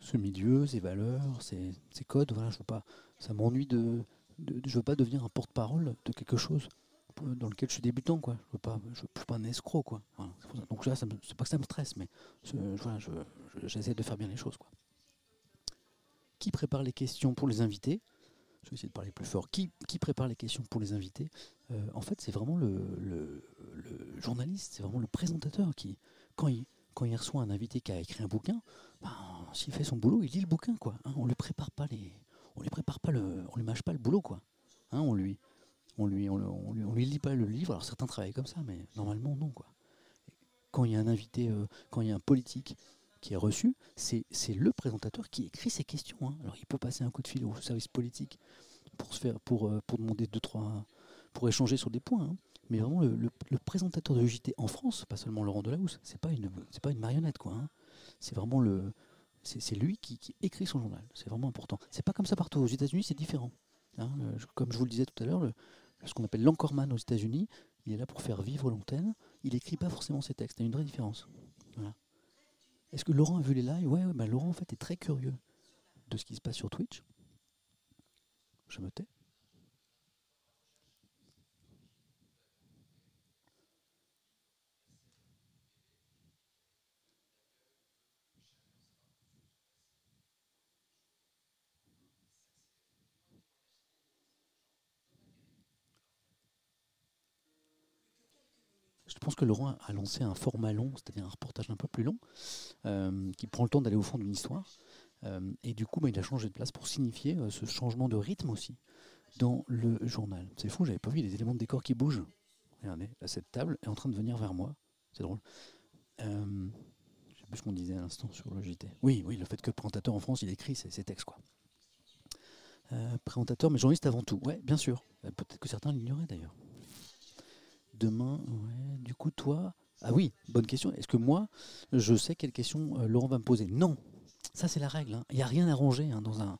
ce milieu, ses valeurs, ses, codes. Voilà, je veux pas, ça m'ennuie de, de, de- je veux pas devenir un porte-parole de quelque chose dans lequel je suis débutant, quoi. Je veux pas, pas un escroc, quoi. Voilà. Donc là, c'est pas que ça me stresse, mais voilà, je- je- j'essaie de faire bien les choses, quoi. Qui prépare les questions pour les invités? Je vais essayer de parler plus fort. Qui, prépare les questions pour les invités? Euh, En fait, c'est vraiment le- le journaliste, c'est vraiment le présentateur qui, quand il, quand il reçoit un invité qui a écrit un bouquin, ben, s'il fait son boulot, il lit le bouquin, quoi. hein. on lui prépare pas les, on lui prépare pas le, on lui mâche pas le boulot, quoi. Hein, on lui, on lui, on, lit pas le livre. Alors certains travaillent comme ça, mais normalement non, quoi. Quand il y a un invité, euh, quand il y a un politique qui est reçu, c'est le présentateur qui écrit ses questions. hein. Alors il peut passer un coup de fil au service politique pour se faire, pour, euh, pour demander deux trois, pour échanger sur des points. Mais vraiment le, présentateur de JT en France, pas seulement Laurent Delahousse, c'est pas une, c'est pas une marionnette quoi. hein. C'est vraiment le, c'est lui qui, écrit son journal. C'est vraiment important. C'est pas comme ça partout. Aux États-Unis, c'est différent. hein. Je- comme je vous le disais tout à l'heure, ce qu'on appelle l'anchorman aux États-Unis, il est là pour faire vivre l'antenne. Il écrit pas forcément ses textes. Il y a une vraie différence. Est-ce que Laurent a vu les lives? Ouais, ouais, bah, Laurent en fait est très curieux de ce qui se passe sur Twitch. Je me tais. Pense que Laurent a lancé un format long, c'est-à-dire un reportage un peu plus long, euh, qui prend le temps d'aller au fond d'une histoire. Euh, et du coup, bah, il a changé de place pour signifier euh, ce changement de rythme aussi dans le journal. C'est fou, j'avais pas vu les éléments de décor qui bougent. Regardez, là, cette table est en train de venir vers moi. C'est drôle. Euh, je sais plus ce qu'on disait à l'instant sur le JT. Oui, oui, le fait que le présentateur en France, il écrit ses, ses textes, quoi. Présentateur, mais journaliste avant tout. Ouais, bien sûr. Peut-être que certains l'ignoraient d'ailleurs. Demain, du coup, toi. Ah oui, bonne question. Est-ce que moi, je sais quelle question euh, Laurent va me poser? Non. Ça, c'est la règle. hein. Il n'y a rien à ranger hein, dans un.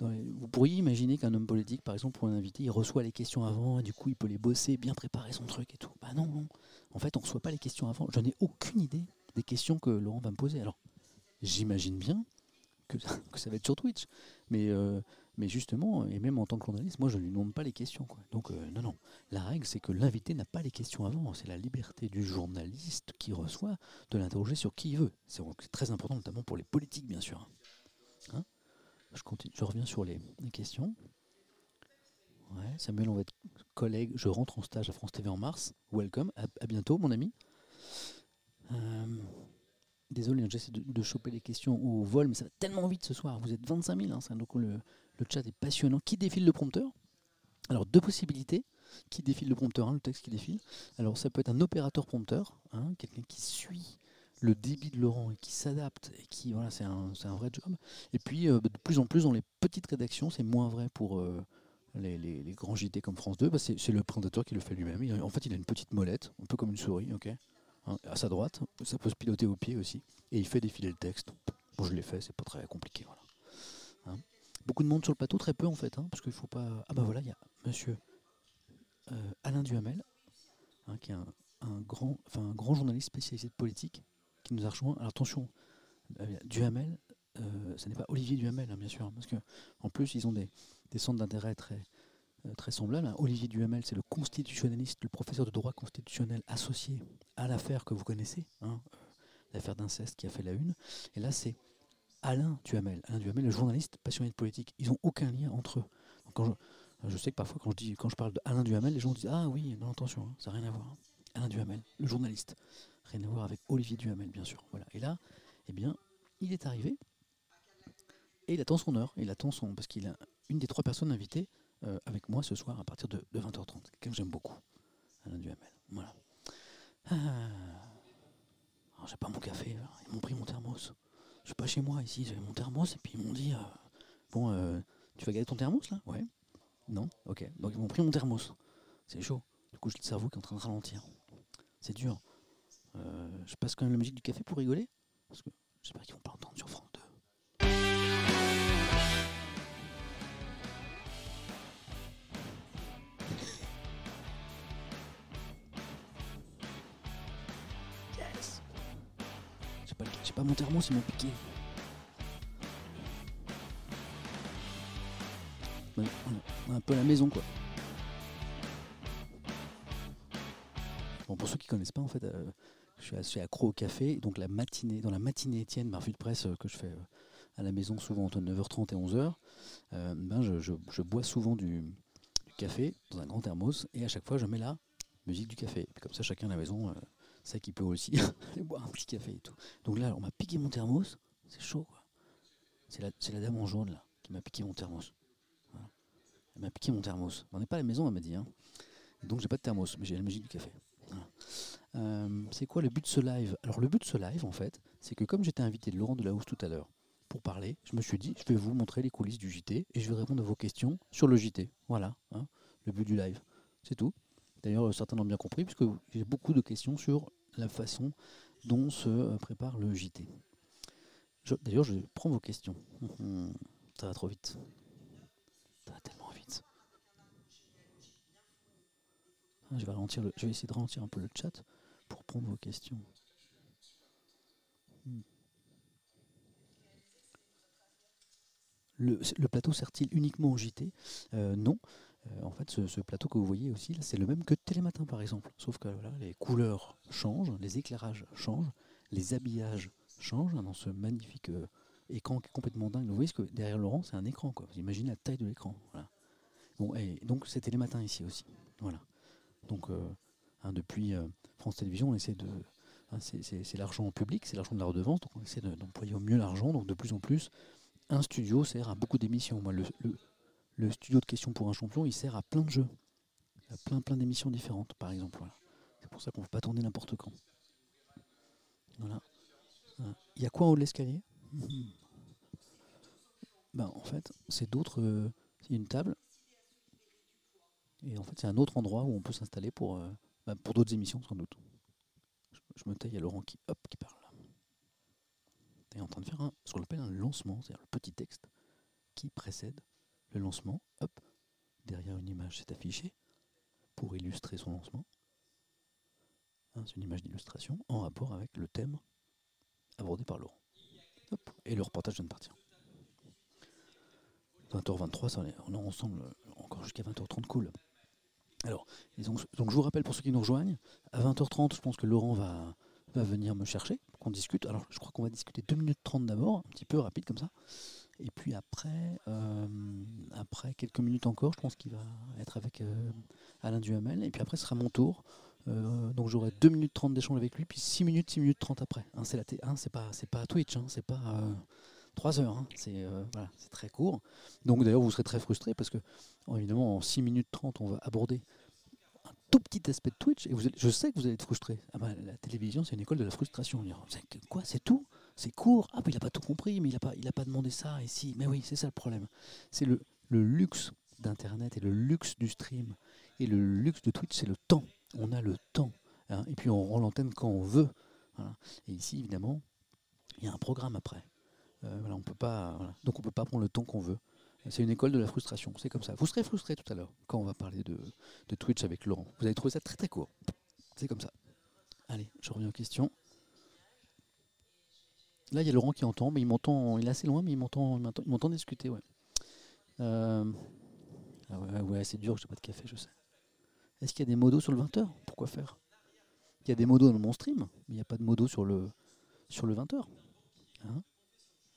Vous pourriez imaginer qu'un homme politique, par exemple, pour un invité, il reçoit les questions avant, et du coup, il peut les bosser, bien préparer son truc et tout. Bah non, non. En fait, on ne reçoit pas les questions avant. Je n'ai aucune idée des questions que Laurent va me poser. Alors, j'imagine bien que, que ça va être sur Twitch. Mais, euh, mais justement, et même en tant que journaliste, moi, je ne lui demande pas les questions. Quoi. Donc, euh, non, non. La règle, c'est que l'invité n'a pas les questions avant. C'est la liberté du journaliste qui reçoit de l'interroger sur qui il veut. C'est très important, notamment pour les politiques, bien sûr. Hein? Je, continue, je reviens sur les, questions. Ouais, Samuel, on va être collègue. Je rentre en stage à France TV en mars. Welcome. À bientôt, mon ami. Euh, désolé, hein, j'essaie de, de choper les questions au vol, mais ça va tellement vite ce soir. Vous êtes 25 000, hein, ça, donc le, le chat est passionnant. Qui défile le prompteur? Alors, deux possibilités. Qui défile le prompteur, hein, le texte qui défile. Alors, ça peut être un opérateur prompteur, hein, quelqu'un qui suit le débit de Laurent et qui s'adapte et qui, voilà, c'est un, un vrai job. Et puis, euh, de plus en plus, dans les petites rédactions, c'est moins vrai pour euh, les, grands JT comme France 2, bah, c'est le présentateur qui le fait lui-même. En fait, il a une petite molette, un peu comme une souris, ok Hein, à sa droite, ça peut se piloter au pied aussi, et il fait défiler le texte. Bon, je l'ai fait, c'est pas très compliqué. Voilà. Beaucoup de monde sur le plateau, très peu en fait, hein, parce qu'il faut pas. Ah bah voilà, il y a Monsieur euh, Alain Duhamel, hein, qui est un, grand, journaliste spécialisé de politique, qui nous a rejoint. Alors attention, euh, Duhamel, euh, ce n'est pas Olivier Duhamel, hein, bien sûr, parce que en plus ils ont des, centres d'intérêt très euh, très semblables. hein. Olivier Duhamel, c'est le constitutionnaliste, le professeur de droit constitutionnel associé à l'affaire que vous connaissez, euh, l'affaire d'inceste qui a fait la une. Et là, c'est Alain Duhamel. Alain Duhamel, le journaliste passionné de politique. Ils n'ont aucun lien entre eux. Quand je, sais que parfois, quand je, dis, quand je parle d'Alain Duhamel, les gens disent Ah oui, non, attention, hein, ça n'a rien à voir. Alain Duhamel, le journaliste. Rien à voir avec Olivier Duhamel, bien sûr. Voilà. Et là, eh bien, il est arrivé et il attend son heure. Il attend son. Parce qu'il a une des trois personnes invitées euh, avec moi ce soir à partir de, de 20h30. Quelqu'un que j'aime beaucoup. Alain Duhamel. Voilà. Ah. J'ai pas mon café. Ils m'ont pris mon thermos. Je suis pas chez moi ici. J'avais mon thermos et puis ils m'ont dit euh, Bon, euh, tu vas garder ton thermos là? Ouais. Non? Ok. Donc ils m'ont pris mon thermos. C'est chaud. Du coup, j'ai le cerveau qui est en train de ralentir. C'est dur. Euh, je passe quand même la musique du café pour rigoler? Parce que j'espère qu'ils vont pas entendre sur France pas, mon thermos, ils m'ont piqué. Un peu la maison quoi. Bon, pour ceux qui connaissent pas, en fait, euh, je suis accro au café. Donc la matinée, dans la matinée Étienne, ma revue de presse euh, que je fais euh, à la maison souvent entre 9h30 et 11h, euh, ben je, bois souvent du, café dans un grand thermos et à chaque fois je mets la musique du café. Comme ça, chacun à la maison sait qu'il peut aussi aller boire un petit café et tout. Donc là, on m'a piqué mon thermos. C'est chaud, quoi. C'est la, dame en jaune là qui m'a piqué mon thermos. Elle m'a piqué mon thermos. On n'est pas à la maison, elle m'a dit. hein. Donc j'ai pas de thermos, mais j'ai la musique du café. Euh, c'est quoi le but de ce live? Alors le but de ce live, en fait, c'est que comme j'étais invité de Laurent Delahousse tout à l'heure pour parler, je me suis dit, je vais vous montrer les coulisses du JT et je vais répondre à vos questions sur le JT. Voilà, hein, le but du live. C'est tout. D'ailleurs, certains l'ont bien compris, puisque j'ai beaucoup de questions sur la façon dont se euh, prépare le JT. D'ailleurs, je prends vos questions. Ça va trop vite. Ça va tellement vite. Ah, Je vais, ralentir le- je vais essayer de ralentir un peu le chat pour prendre vos questions. Hmm. Le, le plateau sert-il uniquement au JT Euh, Non. Euh, en fait, ce, plateau que vous voyez aussi, c'est le même que Télématin, par exemple. Sauf que les couleurs changent, les éclairages changent, les habillages changent hein, dans ce magnifique euh, écran qui est complètement dingue. Vous voyez ce que derrière Laurent, c'est un écran. Quoi. Vous imaginez la taille de l'écran. Donc, c'est Télématin ici aussi. Voilà. Donc, euh, hein, depuis France Télévisions, on essaie de. hein, c'est- l'argent public, c'est l'argent de la redevance, donc on essaie de- d'employer au mieux l'argent. Donc, de plus en plus, un studio sert à beaucoup d'émissions. Le studio de questions pour un champion, il sert à plein de jeux, à plein, plein d'émissions différentes, par exemple. C'est pour ça qu'on ne peut pas tourner n'importe quand. Voilà. Voilà. Il y a quoi en haut de l'escalier? Ben, En fait, c'est d'autres. euh, y a une table. Et en fait, c'est un autre endroit où on peut s'installer pour, euh, bah, pour d'autres émissions, sans doute. Je, me taille, a Laurent qui, hop, qui parle. Il est en train de faire ce qu'on appelle un lancement, c'est-à-dire le petit texte qui précède le lancement. Hop, derrière une image, c'est affiché pour illustrer son lancement. Hein, c'est une image d'illustration en rapport avec le thème abordé par Laurent. Et le reportage vient de partir. 20h23, ça, on est, ensemble euh, encore jusqu'à 20h30, cool. Alors, donc, je vous rappelle pour ceux qui nous rejoignent, à 20h30, je pense que Laurent va venir me chercher, discute. Alors, je crois qu'on va discuter 2 minutes 30 d'abord, un petit peu rapide comme ça. Et puis après, euh, après quelques minutes encore, je pense qu'il va être avec euh, Alain Duhamel. Et puis après, sera mon tour. Euh, donc j'aurai 2 minutes 30 d'échange avec lui, puis 6 minutes, 6 minutes 30 après. Hein, c'est la t- hein, c'est pas, c'est pas Twitch, hein, c'est pas 3 heures, hein, c'est euh, voilà, c'est très court. Donc d'ailleurs, vous serez très frustré parce que, évidemment, en 6 minutes 30, on va aborder tout petit aspect de Twitch. Et vous je sais que vous allez être frustré. Ah bah, la télévision, c'est une école de la frustration. Quoi, c'est tout? C'est court? Ah, mais il n'a pas tout compris, mais il n'a pas, il a pas demandé ça. Si, mais oui, c'est ça le problème. C'est le, le luxe d'Internet et le luxe du stream. Et le luxe de Twitch, c'est le temps. On a le temps. hein. et puis on rend l'antenne quand on veut. Et ici, évidemment, il y a un programme après. Euh, voilà, on peut pas. Donc on peut pas prendre le temps qu'on veut. C'est une école de la frustration, c'est comme ça. Vous serez frustré tout à l'heure quand on va parler de, de Twitch avec Laurent. Vous allez trouver ça très très court. C'est comme ça. Allez, je reviens aux questions. Là, il y a Laurent qui entend, mais il m'entend, il est assez loin, mais il m'entend, il m'entend, discuter, ouais. Euh, ah ouais, ouais, c'est dur, j'ai pas de café, je sais. Est-ce qu'il y a des modos sur le 20h Pourquoi faire? Il y a des modos dans mon stream, mais il n'y a pas de modos sur le, sur le 20h. Hein?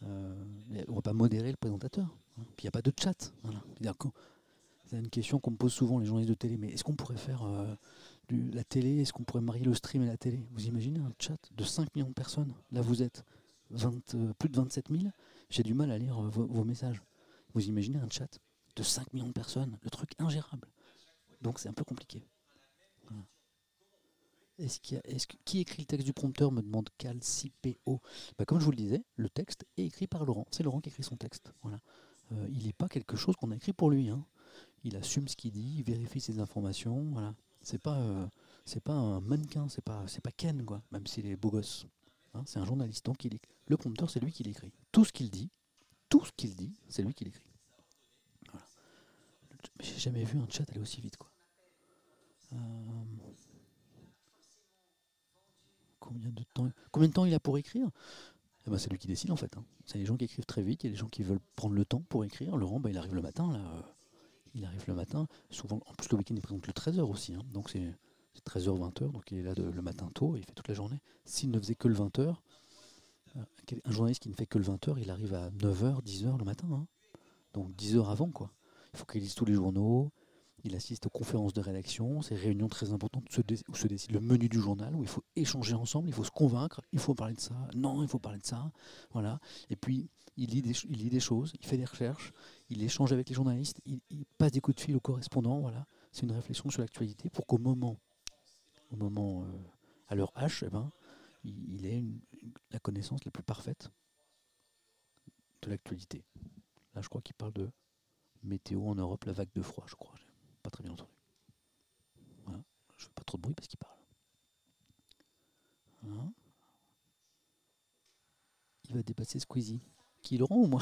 Euh, on va pas modérer le présentateur. Puis il n'y a pas de chat. C'est une question qu'on me pose souvent les journalistes de télé. Mais est-ce qu'on pourrait faire euh, du- la télé? Est-ce qu'on pourrait marier le stream et la télé? Vous imaginez un chat de 5 millions de personnes? Là, vous êtes 20, euh, plus de 27 000. J'ai du mal à lire euh, vos, messages. Vous imaginez un chat de 5 millions de personnes Le truc ingérable. Donc c'est un peu compliqué. Est-ce qui écrit le texte du prompteur? Me demande CalciPO. Bah, comme je vous le disais, le texte est écrit par Laurent. C'est Laurent qui écrit son texte. Voilà. Euh, il n'est pas quelque chose qu'on a écrit pour lui. hein. Il assume ce qu'il dit, il vérifie ses informations. Voilà. C'est pas, euh, un mannequin, c'est pas, pas Ken quoi. Même s'il est beau gosse. Hein, c'est un journaliste. Donc il est- le prompteur, c'est lui qui l'écrit. Tout ce qu'il dit, tout ce qu'il dit, c'est lui qui l'écrit. J'ai jamais vu un chat aller aussi vite. Euh, Combien de temps, combien de temps il a pour écrire? Eh ben, C'est lui qui décide en fait. hein. C'est les gens qui écrivent très vite, il y a des gens qui veulent prendre le temps pour écrire. Laurent, bah, il arrive le matin. Là, euh, il arrive le matin. Souvent, en plus, le week-end, il présente le 13h aussi. hein. Donc c'est c'est 13h, 20h. Donc il est là le matin tôt il fait toute la journée. S'il ne faisait que le 20h, euh, un journaliste qui ne fait que le 20h, il arrive à 9h, 10h le matin. hein. Donc 10 heures avant, quoi. Il faut qu'il lise tous les journaux. Il assiste aux conférences de rédaction, ces réunions très importantes où se, décide le menu du journal, où il faut échanger ensemble, il faut se convaincre, il faut parler de ça, non, il faut parler de ça, voilà. Et puis, il lit des, il lit des choses, il fait des recherches, il échange avec les journalistes, il, passe des coups de fil aux correspondants, voilà. C'est une réflexion sur l'actualité pour qu'au moment, au moment, euh, à l'heure H, eh ben, il, ait la connaissance la plus parfaite de l'actualité. Là, je crois qu'il parle de météo en Europe, la vague de froid, je crois. Pas très bien entendu. Voilà. Je fais pas trop de bruit parce qu'il parle. Voilà. Il va dépasser Squeezie. Qui Laurent ou moi?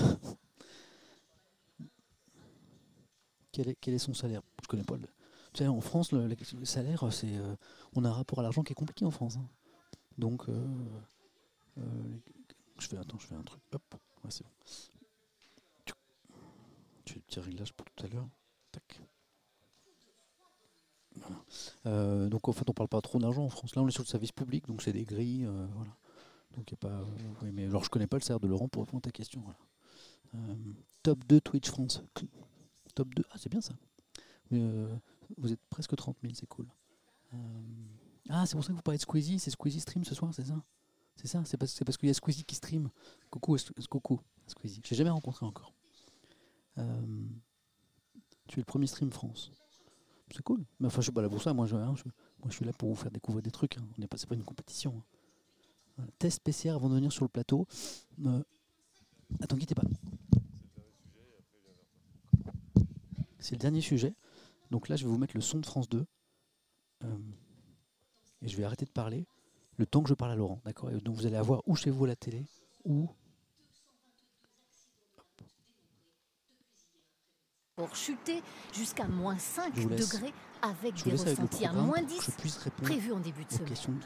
Quel, est, quel est son salaire? Je connais pas. Le... Tu sais, en France, le, le salaire, c'est euh, on a un rapport à l'argent qui est compliqué en France. hein. Donc, euh, euh, je fais attends, je fais un truc. Hop, ouais, c'est bon. Je fais le petit réglage pour tout à l'heure. Tac. Euh, donc en fait, on parle pas trop d'argent en France. Là, on est sur le service public, donc c'est des grilles, euh, voilà. Donc y a pas. euh, oui, mais alors je connais pas le salaire de Laurent pour répondre à ta question. Voilà. Top 2 Twitch France. Top 2. Ah, c'est bien ça. Vous êtes presque 30 000, c'est cool. Ah, c'est pour ça que vous parlez de Squeezie. C'est Squeezie stream ce soir, c'est ça? C'est ça? C'est parce, parce qu'il y a Squeezie qui stream. Coucou, coucou, Squeezie. Je l'ai jamais rencontré encore. Tu es le premier stream France. C'est cool. Mais enfin, je suis pas là pour ça. Moi, je, hein, je- moi, je suis là pour vous faire découvrir des trucs. hein. On n'est pas, pas une compétition. hein. Test PCR avant de venir sur le plateau. Euh, Attends, quittez pas. C'est le dernier sujet. Donc là, je vais vous mettre le son de France 2. Euh, et je vais arrêter de parler le temps que je parle à Laurent. D'accord? Donc vous allez avoir ou chez vous la télé, ou pour chuter jusqu'à moins 5 Je vous laisse. degrés avec des ressentis à moins pour que je 10 puisse répondre prévus en début de semaine.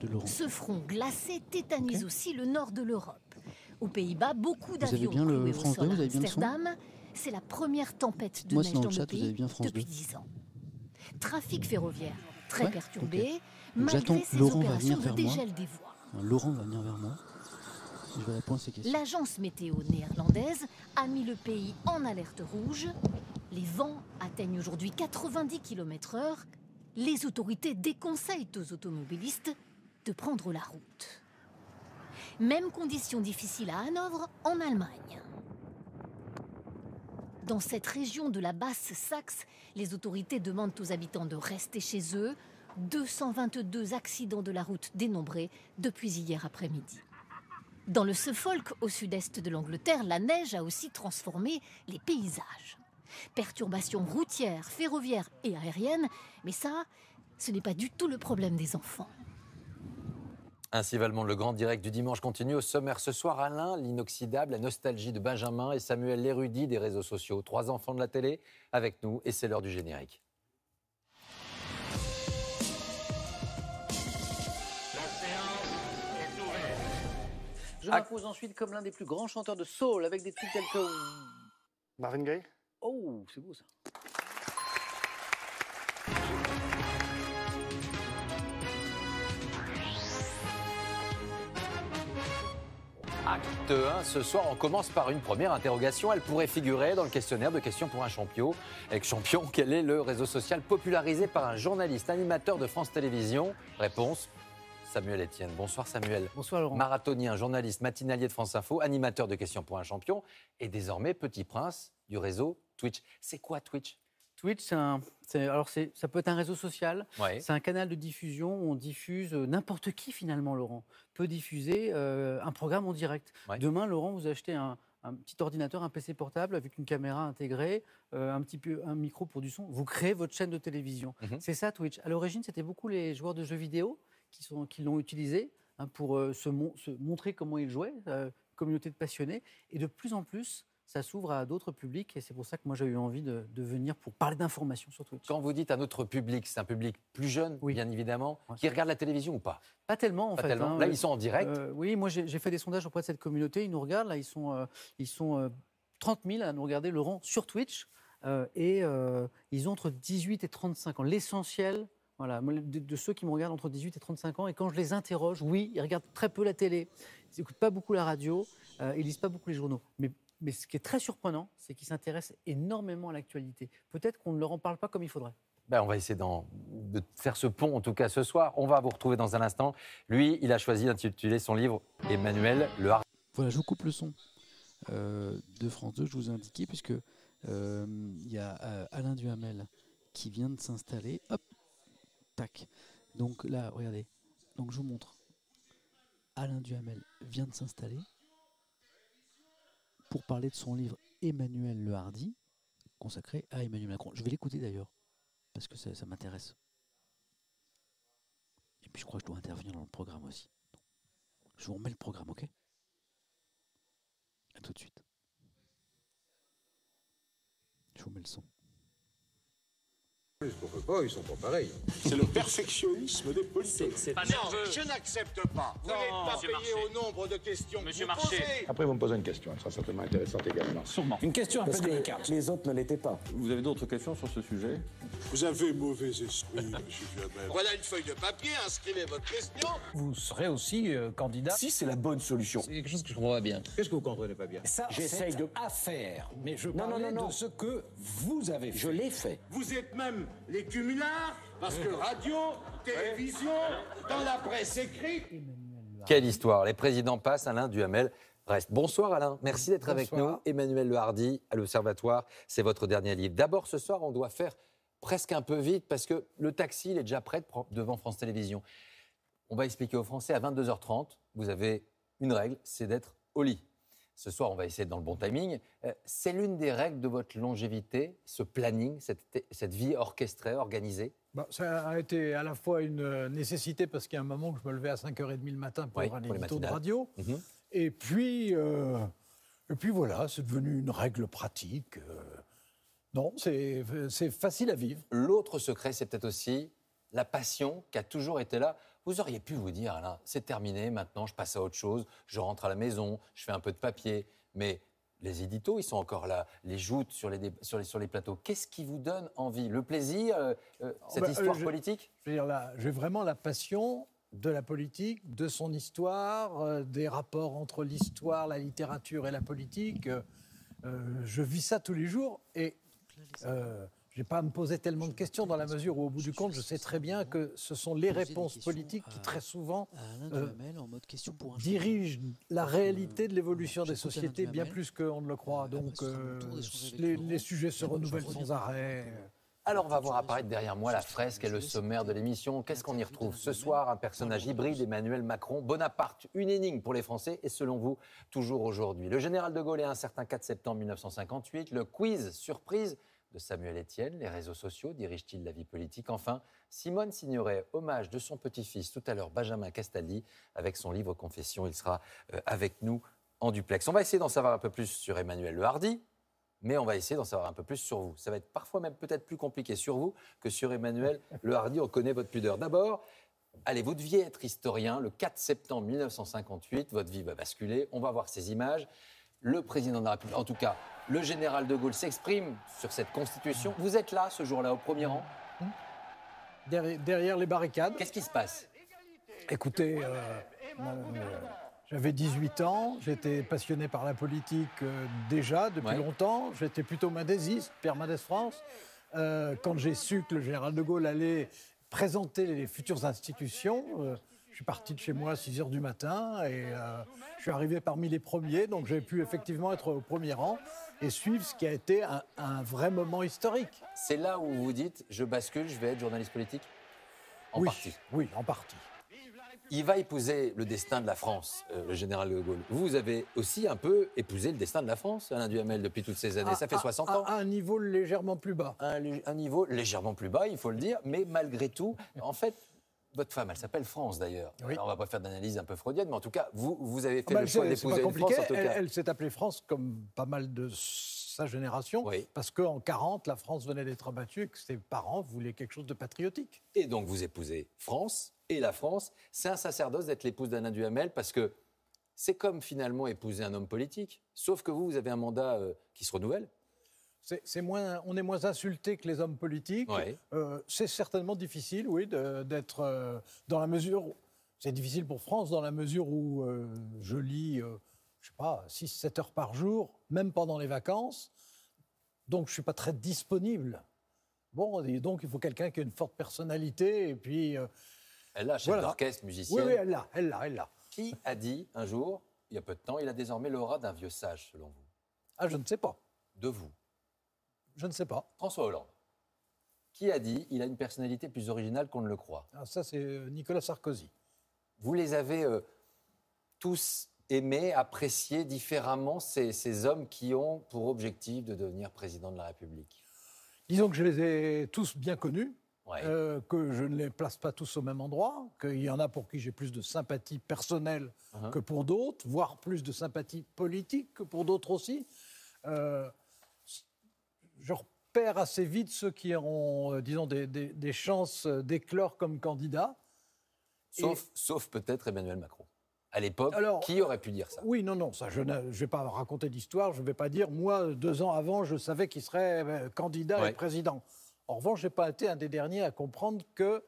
de, de. Ce front glacé tétanise Ok. aussi le nord de l'Europe. Aux Pays-Bas, beaucoup d'avions cloués au sol 2, à vous avez bien le son Amsterdam. C'est la première tempête de Moi, neige dans dans le chat, pays depuis 2. 10 ans. Trafic ferroviaire très Ouais, perturbé, j'attends malgré ces Laurent opérations de dégel des voies. Laurent va venir vers moi. L'agence météo néerlandaise a mis le pays en alerte rouge. Les vents atteignent aujourd'hui 90 km/h. Les autorités déconseillent aux automobilistes de prendre la route. Même conditions difficiles à Hanovre, en Allemagne. Dans cette région de la Basse-Saxe, les autorités demandent aux habitants de rester chez eux. 222 accidents de la route dénombrés depuis hier après-midi. Dans le Suffolk, au sud-est de l'Angleterre, la neige a aussi transformé les paysages. Perturbations routières, ferroviaires et aériennes, mais ça, ce n'est pas du tout le problème des enfants. Ainsi va le monde, le grand direct du dimanche continue. Au sommaire ce soir, Alain, l'inoxydable, la nostalgie de Benjamin et Samuel, l'érudit des réseaux sociaux. Trois enfants de la télé avec nous et c'est l'heure du générique. Je m'impose ensuite comme l'un des plus grands chanteurs de soul avec des trucs tels que. Marvin Gaye Oh, c'est beau ça. Acte 1, ce soir, on commence par une première interrogation. Elle pourrait figurer dans le questionnaire de questions pour un champion. Avec champion, quel est le réseau social popularisé par un journaliste animateur de France Télévisions? Réponse Samuel Etienne. Bonsoir Samuel. Bonsoir Laurent. Marathonien, journaliste matinalier de France Info, animateur de questions pour un champion et désormais petit prince du réseau Twitch. C'est quoi Twitch? Twitch, c'est un, alors c'est, ça peut être un réseau social, Ouais. c'est un canal de diffusion où on diffuse euh, n'importe qui finalement, Laurent, peut diffuser euh, un programme en direct. Ouais. Demain, Laurent, vous achetez un, un petit ordinateur, un PC portable avec une caméra intégrée, euh, un petit peu un micro pour du son. Vous créez votre chaîne de télévision. Mhm. C'est ça Twitch. À l'origine, c'était beaucoup les joueurs de jeux vidéo qui, sont, qui l'ont utilisé hein, pour euh, se, mon- se montrer comment ils jouaient, euh, communauté de passionnés. Et de plus en plus, ça s'ouvre à d'autres publics. Et c'est pour ça que moi, j'ai eu envie de, de venir pour parler d'informations sur Twitch. Quand vous dites à notre public, c'est un public plus jeune, Oui. bien évidemment, Ouais. qui regarde la télévision ou pas? Pas tellement, en Pas fait. tellement. hein. Là, ils sont en direct. Euh, oui, moi, j'ai j'ai fait des sondages auprès de cette communauté. Ils nous regardent. Là, ils sont, euh, ils sont euh, 30 000 à nous regarder, Laurent, sur Twitch. Euh, et euh, ils ont entre 18 et 35 ans. L'essentiel, voilà, de, de ceux qui me regardent entre 18 et 35 ans. Et quand je les interroge, oui, ils regardent très peu la télé. Ils n'écoutent pas beaucoup la radio. euh, ils lisent pas beaucoup les journaux. Mais, mais ce qui est très surprenant, c'est qu'ils s'intéressent énormément à l'actualité. Peut-être qu'on ne leur en parle pas comme il faudrait. Ben, on va essayer d'en- de faire ce pont, en tout cas ce soir. On va vous retrouver dans un instant. Lui, il a choisi d'intituler son livre Emmanuel le Hard. Voilà, je vous coupe le son euh, de France 2, je vous ai indiqué, puisque euh, il y a euh, Alain Duhamel qui vient de s'installer. Hop, tac. Donc là, regardez. Donc je vous montre. Alain Duhamel vient de s'installer pour parler de son livre Emmanuel le Hardy, consacré à Emmanuel Macron. Je vais l'écouter d'ailleurs, parce que ça, m'intéresse. Et puis je crois que je dois intervenir dans le programme aussi. Je vous remets le programme, ok? À tout de suite. Je vous mets le son. Ils pas, ils sont pas pareils. C'est le perfectionnisme des politiques. Non, je n'accepte pas. Vous n'êtes pas payé au nombre de questions que vous posez. Après, vous me posez une question, elle sera certainement intéressante également. Sûrement. Une question un Parce peu que délicate. les autres ne l'étaient pas. Vous avez d'autres questions sur ce sujet? Vous avez mauvais esprit, monsieur Duhamel. Voilà une feuille de papier, inscrivez votre question. Vous serez aussi euh, candidat Si c'est la bonne solution. C'est quelque chose que je comprends pas bien. Qu'est-ce que vous comprenez pas bien? Ça, J'essaye c'est de- à faire. Mais je Non, parlais non, non, non. de ce que vous avez fait. Je l'ai fait. Vous êtes même les cumulards, parce que radio, télévision, dans la presse écrite, Quelle histoire Les présidents passent, Alain Duhamel reste. Bonsoir Alain, merci d'être avec nous. Emmanuel Le Hardy à l'Observatoire, c'est votre dernier livre. D'abord, ce soir, on doit faire presque un peu vite parce que le taxi, il est déjà prêt devant France Télévisions. On va expliquer aux Français à 22h30, vous avez une règle, c'est d'être au lit. Ce soir, on va essayer dans le bon timing. Euh, C'est l'une des règles de votre longévité, ce planning, cette, cette vie orchestrée, organisée? Bah, ça a été à la fois une euh, nécessité parce qu'il y a un moment où je me levais à 5h30 le matin pour Oui, un pour les de radio. Mhm. Et puis, euh, et puis voilà, c'est devenu une règle pratique. euh. non, c'est c'est facile à vivre. L'autre secret, c'est peut-être aussi la passion qui a toujours été là. Vous auriez pu vous dire, Alain, c'est terminé, maintenant je passe à autre chose, je rentre à la maison, je fais un peu de papier. Mais les éditos, ils sont encore là, les joutes sur les, dé- sur les, sur les plateaux. Qu'est-ce qui vous donne envie? Le plaisir euh, euh, Cette bah, euh, histoire je- politique? Je veux dire, là, j'ai vraiment la passion de la politique, de son histoire, euh, des rapports entre l'histoire, la littérature et la politique. Euh, je vis ça tous les jours et je n'ai pas à me poser tellement de questions dans la mesure où, au bout du compte, je sais très bien que ce sont les réponses politiques qui, très souvent, euh, dirigent la réalité de l'évolution des sociétés bien plus qu'on ne le croit. Donc, euh, les, sujets se Et renouvellent sans arrêt. Alors, on va voir apparaître derrière moi la fresque et le sommaire de l'émission. Qu'est-ce qu'on y retrouve ce soir? Un personnage hybride, Emmanuel Macron. Bonaparte, une énigme pour les Français et selon vous, toujours aujourd'hui. Le général de Gaulle est un certain 4 septembre 1958. Le quiz surprise de Samuel Etienne Les réseaux sociaux dirigent-ils la vie politique? Enfin, Simone Signoret, hommage de son petit-fils tout à l'heure, Benjamin Castaldi, avec son livre Confession. Il sera euh, avec nous en duplex. On va essayer d'en savoir un peu plus sur Emmanuel Le Hardy, mais on va essayer d'en savoir un peu plus sur vous. Ça va être parfois même peut-être plus compliqué sur vous que sur Emmanuel Le Hardy. On connaît votre pudeur. D'abord, allez, vous deviez être historien. Le 4 septembre 1958, votre vie va basculer. On va voir ces images. Le président de la République, en tout cas, le général de Gaulle s'exprime sur cette constitution. Vous êtes là ce jour-là, au premier rang. Derrière, derrière les barricades. Qu'est-ce qui se passe? Écoutez, euh, euh, j'avais 18 ans, j'étais passionné par la politique euh, déjà depuis Ouais. longtemps, j'étais plutôt mendésiste, Père Mendès France. Quand j'ai su que le général de Gaulle allait présenter les futures institutions, je suis parti de chez moi à 6 heures du matin et euh, je suis arrivé parmi les premiers, donc j'ai pu effectivement être au premier rang et suivre ce qui a été un, un vrai moment historique. C'est là où vous dites, je bascule, je vais être journaliste politique En oui, partie. Oui, en partie. Il va épouser le destin de la France, euh, le général de Gaulle. Vous avez aussi un peu épousé le destin de la France, Alain Duhamel, depuis toutes ces années. Ça fait À- 60 à- ans. À un niveau légèrement plus bas. un, un niveau légèrement plus bas, il faut le dire, mais malgré tout, en fait, votre femme, elle s'appelle France d'ailleurs. Oui. On va pas faire d'analyse un peu freudienne, mais en tout cas, vous, vous avez fait Ah bah, le choix d'épouser une France, en tout Elle, cas. elle s'est appelée France comme pas mal de sa génération, Oui. parce qu'en 40, la France venait d'être abattue et que ses parents voulaient quelque chose de patriotique. Et donc, vous épousez France et la France. C'est un sacerdoce d'être l'épouse d'Alain Duhamel parce que c'est comme finalement épouser un homme politique. Sauf que vous, vous avez un mandat euh, qui se renouvelle. C'est c'est moins, on est moins insulté que les hommes politiques. Ouais. Euh, c'est certainement difficile, oui, d'être euh, dans la mesure. C'est difficile pour France dans la mesure où euh, je lis, je sais pas, 6-7 heures par jour, même pendant les vacances. Donc je suis pas très disponible. Bon, et donc il faut quelqu'un qui a une forte personnalité et puis. Elle a chef Voilà. d'orchestre, oui, musicienne. oui, elle l'a, elle l'a, elle l'a. Qui a dit un jour, il y a peu de temps, il a désormais l'aura d'un vieux sage, selon vous? Ah, je ne sais pas. De vous Je ne sais pas. François Hollande. Qui a dit il a une personnalité plus originale qu'on ne le croit? Ah, ça, c'est euh, Nicolas Sarkozy. Vous les avez euh, tous aimés, appréciés différemment, ces, ces hommes qui ont pour objectif de devenir président de la République? Disons que je les ai tous bien connus, Ouais. euh, que je ne les place pas tous au même endroit, qu'il y en a pour qui j'ai plus de sympathie personnelle Uh-huh. que pour d'autres, voire plus de sympathie politique que pour d'autres aussi. Euh, je repère assez vite ceux qui ont, euh, disons, des, des- des chances euh, d'éclore comme candidats. Sauf, sauf peut-être Emmanuel Macron. À l'époque, Alors, qui aurait pu dire ça? Oui, non, non, ça, je ne je vais pas raconter d'histoire, je ne vais pas dire, moi, deux ans avant, je savais qu'il serait euh, candidat Ouais. et président. En revanche, je n'ai pas été un des derniers à comprendre que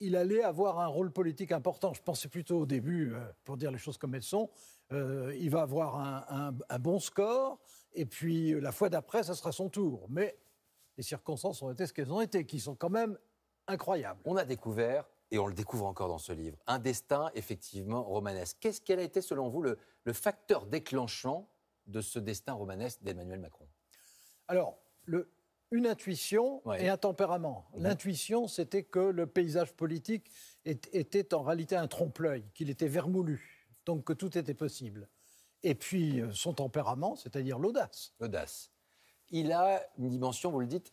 il allait avoir un rôle politique important. Je pensais plutôt au début, euh, pour dire les choses comme elles sont, euh, il va avoir un, un- un bon score, et puis euh, la fois d'après, ça sera son tour. Mais les circonstances ont été ce qu'elles ont été, qui sont quand même incroyables. On a découvert, et on le découvre encore dans ce livre, un destin effectivement romanesque. Qu'est-ce quel a été, selon vous, le, le facteur déclenchant de ce destin romanesque d'Emmanuel Macron? Alors, le- une intuition Ouais. et un tempérament. Mhm. L'intuition, c'était que le paysage politique est- était en réalité un trompe-l'œil, qu'il était vermoulu, donc que tout était possible. Et puis, euh, son tempérament, c'est-à-dire l'audace. L'audace. Il a une dimension, vous le dites,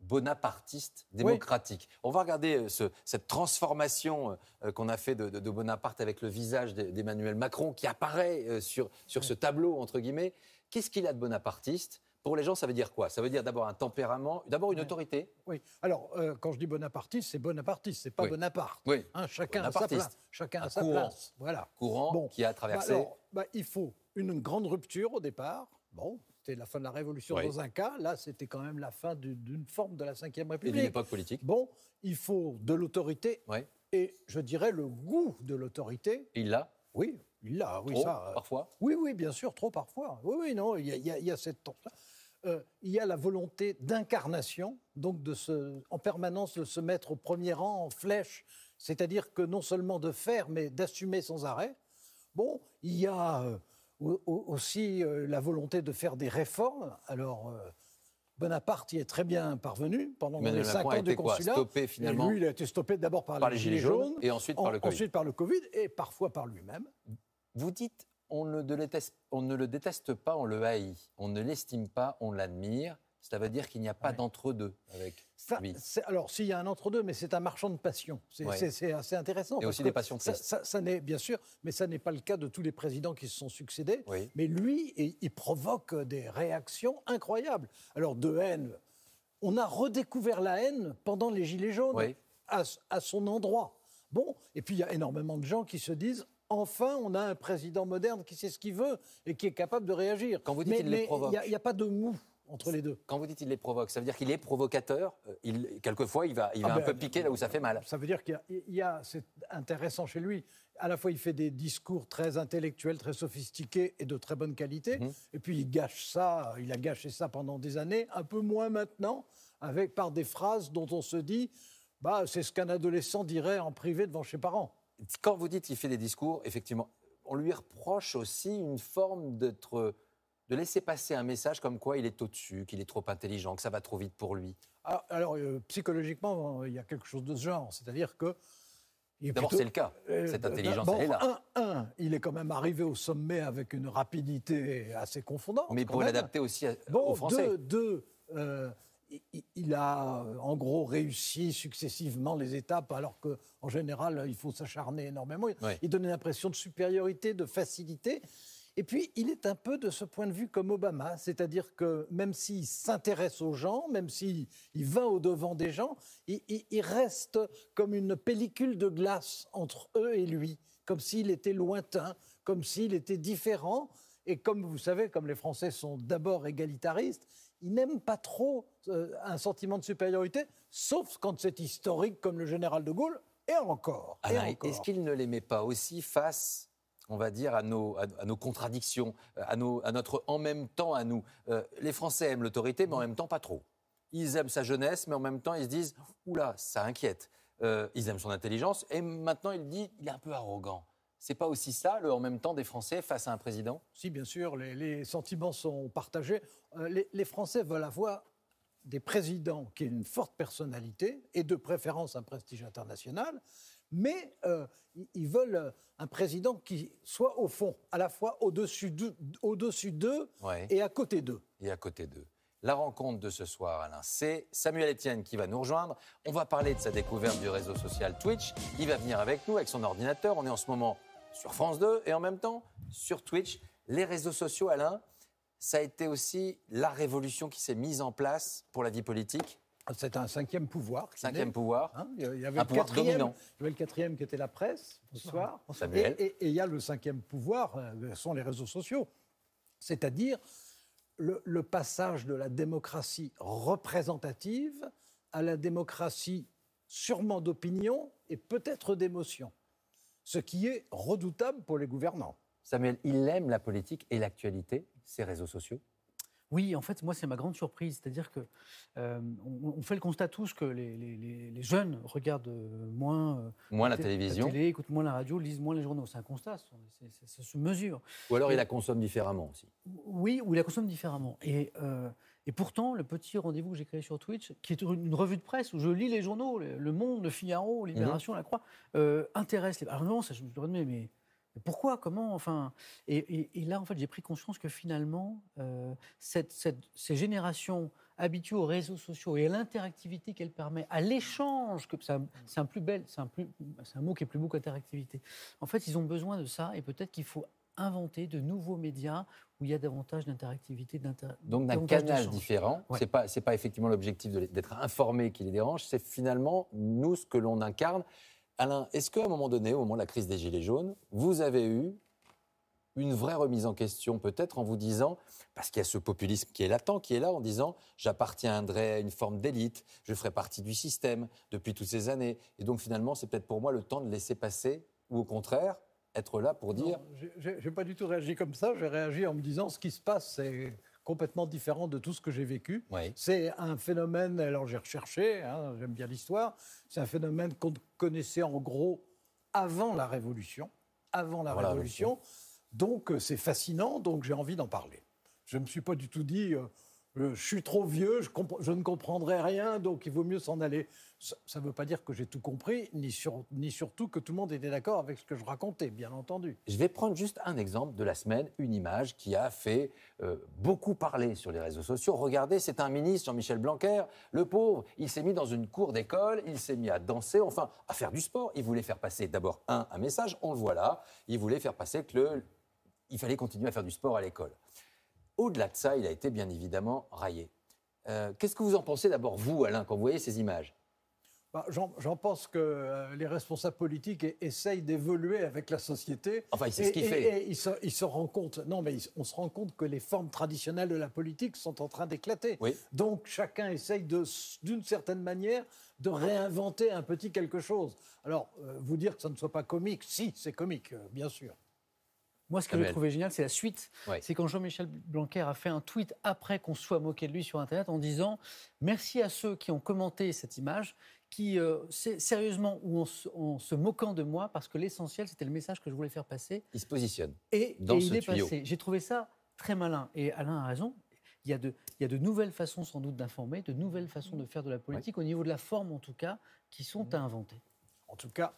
bonapartiste, démocratique. On va regarder euh, ce- cette transformation euh, qu'on a fait de, de- de Bonaparte avec le visage d'e- d'Emmanuel Macron qui apparaît sur, sur ce tableau, entre guillemets. Qu'est-ce qu'il a de bonapartiste? Pour les gens, ça veut dire quoi? Ça veut dire d'abord un tempérament, d'abord une autorité? Oui. Alors, euh, quand je dis bonapartiste, c'est bonapartiste, c'est pas Oui. Bonaparte. Oui. Hein, chacun a sa place. Chacun Un a sa courant. place. Voilà. Courant Bon. qui a Bah, traversé. alors, bah, il faut une grande rupture au départ. Bon, c'était la fin de la Révolution Oui. dans un cas. Là, c'était quand même la fin du- d'une forme de la Ve et d'une République. époque politique. Bon, il faut de l'autorité Ouais. et je dirais le goût de l'autorité. Il l'a? Oui, il l'a, oui, Trop, ça. euh, parfois? Oui, oui, bien sûr, trop parfois. Oui, oui, non, il y y a- il y a cette. Euh, il y a la volonté d'incarnation, donc de se, en permanence de se mettre au premier rang en flèche, c'est-à-dire que non seulement de faire, mais d'assumer sans arrêt. Bon, il y a euh, au- au- aussi euh, la volonté de faire des réformes. Alors, Bonaparte y est très bien parvenu pendant les cinq ans du été quoi consulat. Stoppé, Et finalement lui, il a été stoppé d'abord par, par les Gilets jaunes et ensuite par en- le Covid. ensuite par le Covid et parfois par lui-même. Vous dites, on ne, le déteste, on ne le déteste pas, on le haït. On ne l'estime pas, on l'admire. Ça veut dire qu'il n'y a pas d'entre-deux avec Ça, lui. alors, s'il y a un entre-deux, mais c'est un marchand de passion. C'est Ouais. assez intéressant. Et aussi des passions ça, tristes. ça- ça n'est, bien sûr, mais ça n'est pas le cas de tous les présidents qui se sont succédés. Oui. Mais lui, il, il provoque des réactions incroyables. Alors, de haine, on a redécouvert la haine pendant les Gilets jaunes Oui. à, à son endroit. Bon, et puis il y a énormément de gens qui se disent enfin, on a un président moderne qui sait ce qu'il veut et qui est capable de réagir. Quand vous dites mais qu'il les provoque. il n'y a, il pas de mou entre les deux. Quand vous dites qu'il les provoque, ça veut dire qu'il est provocateur. euh, Il, quelquefois, il va, il va Ah un ben, peu piquer là où ça fait mal. Ça veut dire qu'il y a, il y a- c'est intéressant chez lui. À la fois, il fait des discours très intellectuels, très sophistiqués et de très bonne qualité. Mhm. Et puis, il gâche ça, il a gâché ça pendant des années, un peu moins maintenant, avec par des phrases dont on se dit, bah, c'est ce qu'un adolescent dirait en privé devant ses parents. Quand vous dites qu'il fait des discours, effectivement, on lui reproche aussi une forme d'être, de laisser passer un message comme quoi il est au-dessus, qu'il est trop intelligent, que ça va trop vite pour lui. Ah, Alors, euh, psychologiquement, il y a quelque chose de ce genre. C'est-à-dire que. D'abord, c'est le cas. Euh, Cette d- intelligence, bon, elle est là. Un, un, il est quand même arrivé au sommet avec une rapidité assez confondante. Mais pour l'adapter aussi à- Bon, aux Français. deux, deux, euh, il- a euh, en gros réussi successivement les étapes, alors qu'en général, il faut s'acharner énormément. Oui. Il donne une impression de supériorité, de facilité. Et puis, il est un peu de ce point de vue comme Obama, c'est-à-dire que même s'il s'intéresse aux gens, même s'il il va au-devant des gens, il, il- il reste comme une pellicule de glace entre eux et lui, comme s'il était lointain, comme s'il était différent. Et comme vous savez, comme les Français sont d'abord égalitaristes, ils n'aiment pas trop euh, un sentiment de supériorité, sauf quand c'est historique, comme le général de Gaulle, et encore. est-ce qu'il ne l'aimait pas aussi face, on va dire, à nos, à, à nos contradictions, à, nos, à notre en même temps à nous? Euh, Les Français aiment l'autorité, mais en même temps pas trop. Ils aiment sa jeunesse, mais en même temps ils se disent, oula, ça inquiète. Euh, ils aiment son intelligence, et maintenant il dit, il est un peu arrogant. C'est pas aussi ça, le en même temps des Français face à un président? Si, bien sûr, les, les sentiments sont partagés. Euh, les, les Français veulent avoir des présidents qui aient une forte personnalité et de préférence un prestige international, mais euh, ils- veulent un président qui soit au fond, à la fois au-dessus d'eux d'eux Ouais. et à côté d'eux. et à côté d'eux. La rencontre de ce soir, Alain, c'est Samuel Etienne qui va nous rejoindre. On va parler de sa découverte du réseau social Twitch. Il va venir avec nous, avec son ordinateur. On est en ce moment sur France 2 et en même temps sur Twitch. Les réseaux sociaux, Alain, ça a été aussi la révolution qui s'est mise en place pour la vie politique. C'est un cinquième pouvoir. qui Cinquième pouvoir. Hein, il y avait Un le pouvoir quatrième, dominant. il y avait le quatrième qui était la presse, bonsoir. Samuel. Et, et- et il y a le cinquième pouvoir, euh, sont les réseaux sociaux. C'est-à-dire le, le passage de la démocratie représentative à la démocratie sûrement d'opinion et peut-être d'émotion. Ce qui est redoutable pour les gouvernants. Samuel, il aime la politique et l'actualité, ces réseaux sociaux? Oui, en fait, moi, c'est ma grande surprise. C'est-à-dire que euh, on, on fait le constat tous que les, les- les- les jeunes regardent moins, euh, Moins la té- télévision. télé, écoutent moins la radio, lisent moins les journaux. C'est un constat, ça se mesure. Ou alors il Et- la consomme différemment aussi. Oui, ou il la consomme différemment. Et, euh, et pourtant, le petit rendez-vous que j'ai créé sur Twitch, qui est une revue de presse où je lis les journaux, le Monde, Le Figaro, Libération, La Croix, euh, intéresse les. Alors non, ça, je me demandais, mais, mais pourquoi Comment Enfin. Et, et- et là, en fait, j'ai pris conscience que finalement, euh, cette- cette- ces générations habituées aux réseaux sociaux et à l'interactivité qu'elle permet, à l'échange, que c'est un, plus bel, c'est un, un mot qui est plus beau qu'interactivité. En fait, ils ont besoin de ça et peut-être qu'il faut inventer de nouveaux médias où il y a davantage d'interactivité, d'inter- Donc d'un canal différent. Ouais. C'est pas c'est pas effectivement l'objectif d'être informé qui les dérange. C'est finalement nous ce que l'on incarne. Alain, est-ce qu'à un moment donné, au moment de la crise des gilets jaunes, vous avez eu une vraie remise en question peut-être en vous disant parce qu'il y a ce populisme qui est latent, qui est là en disant j'appartiendrai à une forme d'élite, je ferai partie du système depuis toutes ces années et donc finalement c'est peut-être pour moi le temps de laisser passer ou au contraire être là pour dire Je n'ai pas du tout réagi comme ça. J'ai réagi en me disant ce qui se passe, c'est complètement différent de tout ce que j'ai vécu. Oui. C'est un phénomène, alors j'ai recherché, hein, j'aime bien l'histoire, c'est un phénomène qu'on connaissait en gros avant la Révolution. Avant la Révolution. Donc euh, c'est fascinant, donc j'ai envie d'en parler. Je ne me suis pas du tout dit, euh, je, suis trop vieux, je, ne comprendrai rien, donc il vaut mieux s'en aller. Ça ne veut pas dire que j'ai tout compris, ni, sur- ni surtout que tout le monde était d'accord avec ce que je racontais, bien entendu. Je vais prendre juste un exemple de la semaine, une image qui a fait euh, beaucoup parler sur les réseaux sociaux. Regardez, c'est un ministre, Jean-Michel Blanquer, le pauvre, il s'est mis dans une cour d'école, il s'est mis à danser, enfin à faire du sport. Il voulait faire passer d'abord un, message, on le voit là, il voulait faire passer que il fallait continuer à faire du sport à l'école. Au-delà de ça, il a été bien évidemment raillé. Euh, Qu'est-ce que vous en pensez d'abord, vous, Alain, quand vous voyez ces images? Bah, J'en pense que euh, les responsables politiques e- essayent d'évoluer avec la société. Enfin, c'est ce qu'il fait. Et ils se, ils se rendent compte. Non, mais ils- on se rend compte que les formes traditionnelles de la politique sont en train d'éclater. Oui. Donc chacun essaye d'une certaine manière de réinventer un petit quelque chose. Alors, euh, vous dire que ça ne soit pas comique, si, c'est comique, euh, bien sûr. Moi, ce que j'ai trouvé génial, c'est la suite. Ouais. C'est quand Jean-Michel Blanquer a fait un tweet après qu'on se soit moqué de lui sur Internet en disant Merci à ceux qui ont commenté cette image, qui, euh, sé- sérieusement, ou en, se- en se moquant de moi, parce que l'essentiel, c'était le message que je voulais faire passer. Il se positionne. Et, Dans et ce il est tuyau. passé. J'ai trouvé ça très malin. Et Alain a raison. Il y, a de, il y a de nouvelles façons, sans doute, d'informer, de nouvelles façons de faire de la politique, au niveau de la forme, en tout cas, qui sont à inventer. En tout cas,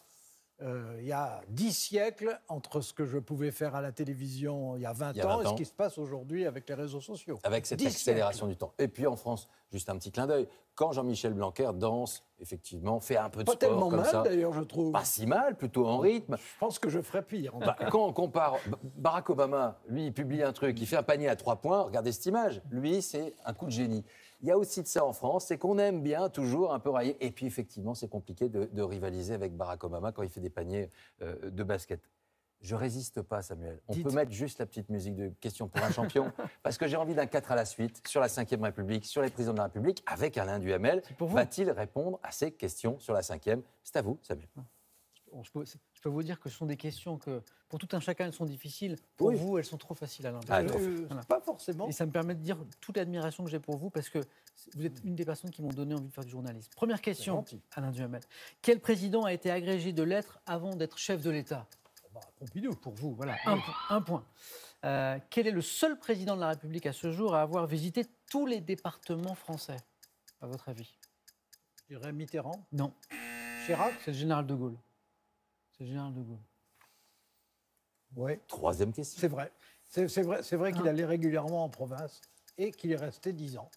euh, il y a dix siècles entre ce que je pouvais faire à la télévision il y a 20, Il y a ans 20 et ce qui se passe aujourd'hui avec les réseaux sociaux. Avec cette Dix accélération siècles. du temps. Et puis en France, juste un petit clin d'œil, quand Jean-Michel Blanquer danse, effectivement, fait un peu de Pas sport tellement comme mal d'ailleurs, je trouve. pas si mal, plutôt en rythme. Je pense que je ferais pire. en Bah, quand on compare Barack Obama, lui, il publie un truc, il fait un panier à trois points, regardez cette image. Lui, c'est un coup de génie. Il y a aussi de ça en France, c'est qu'on aime bien toujours un peu railler. Et puis effectivement, c'est compliqué de, de rivaliser avec Barack Obama quand il fait des paniers euh, de basket. Je résiste pas, Samuel. On Dites. peut mettre juste la petite musique de question pour un champion, parce que j'ai envie d'un 4 à la suite sur la Ve République, sur les présidents de la République, avec Alain Duhamel. Va-t-il répondre à ces questions sur la Ve C'est à vous, Samuel. Je, peux, je peux vous dire que ce sont des questions que, pour tout un chacun, elles sont difficiles. Pour Oui. vous, elles sont trop faciles, Alain. Ah, Euh, euh, Voilà. Pas forcément. Et ça me permet de dire toute l'admiration que j'ai pour vous parce que vous êtes une des personnes qui m'ont donné envie de faire du journalisme. Première question. Alain Duhamel. Quel président a été agrégé de lettres avant d'être chef de l'État? Bah, Pompidou. Pour vous, voilà, un, point- un point. Euh, quel est le seul président de la République à ce jour à avoir visité tous les départements français, à votre avis? Je dirais Mitterrand. Non, Chirac? c'est le général de Gaulle. C'est général de Gaulle. Oui, Troisième question. c'est vrai. C'est vrai, c'est vrai qu'il Ah. allait régulièrement en province et qu'il est resté dix ans.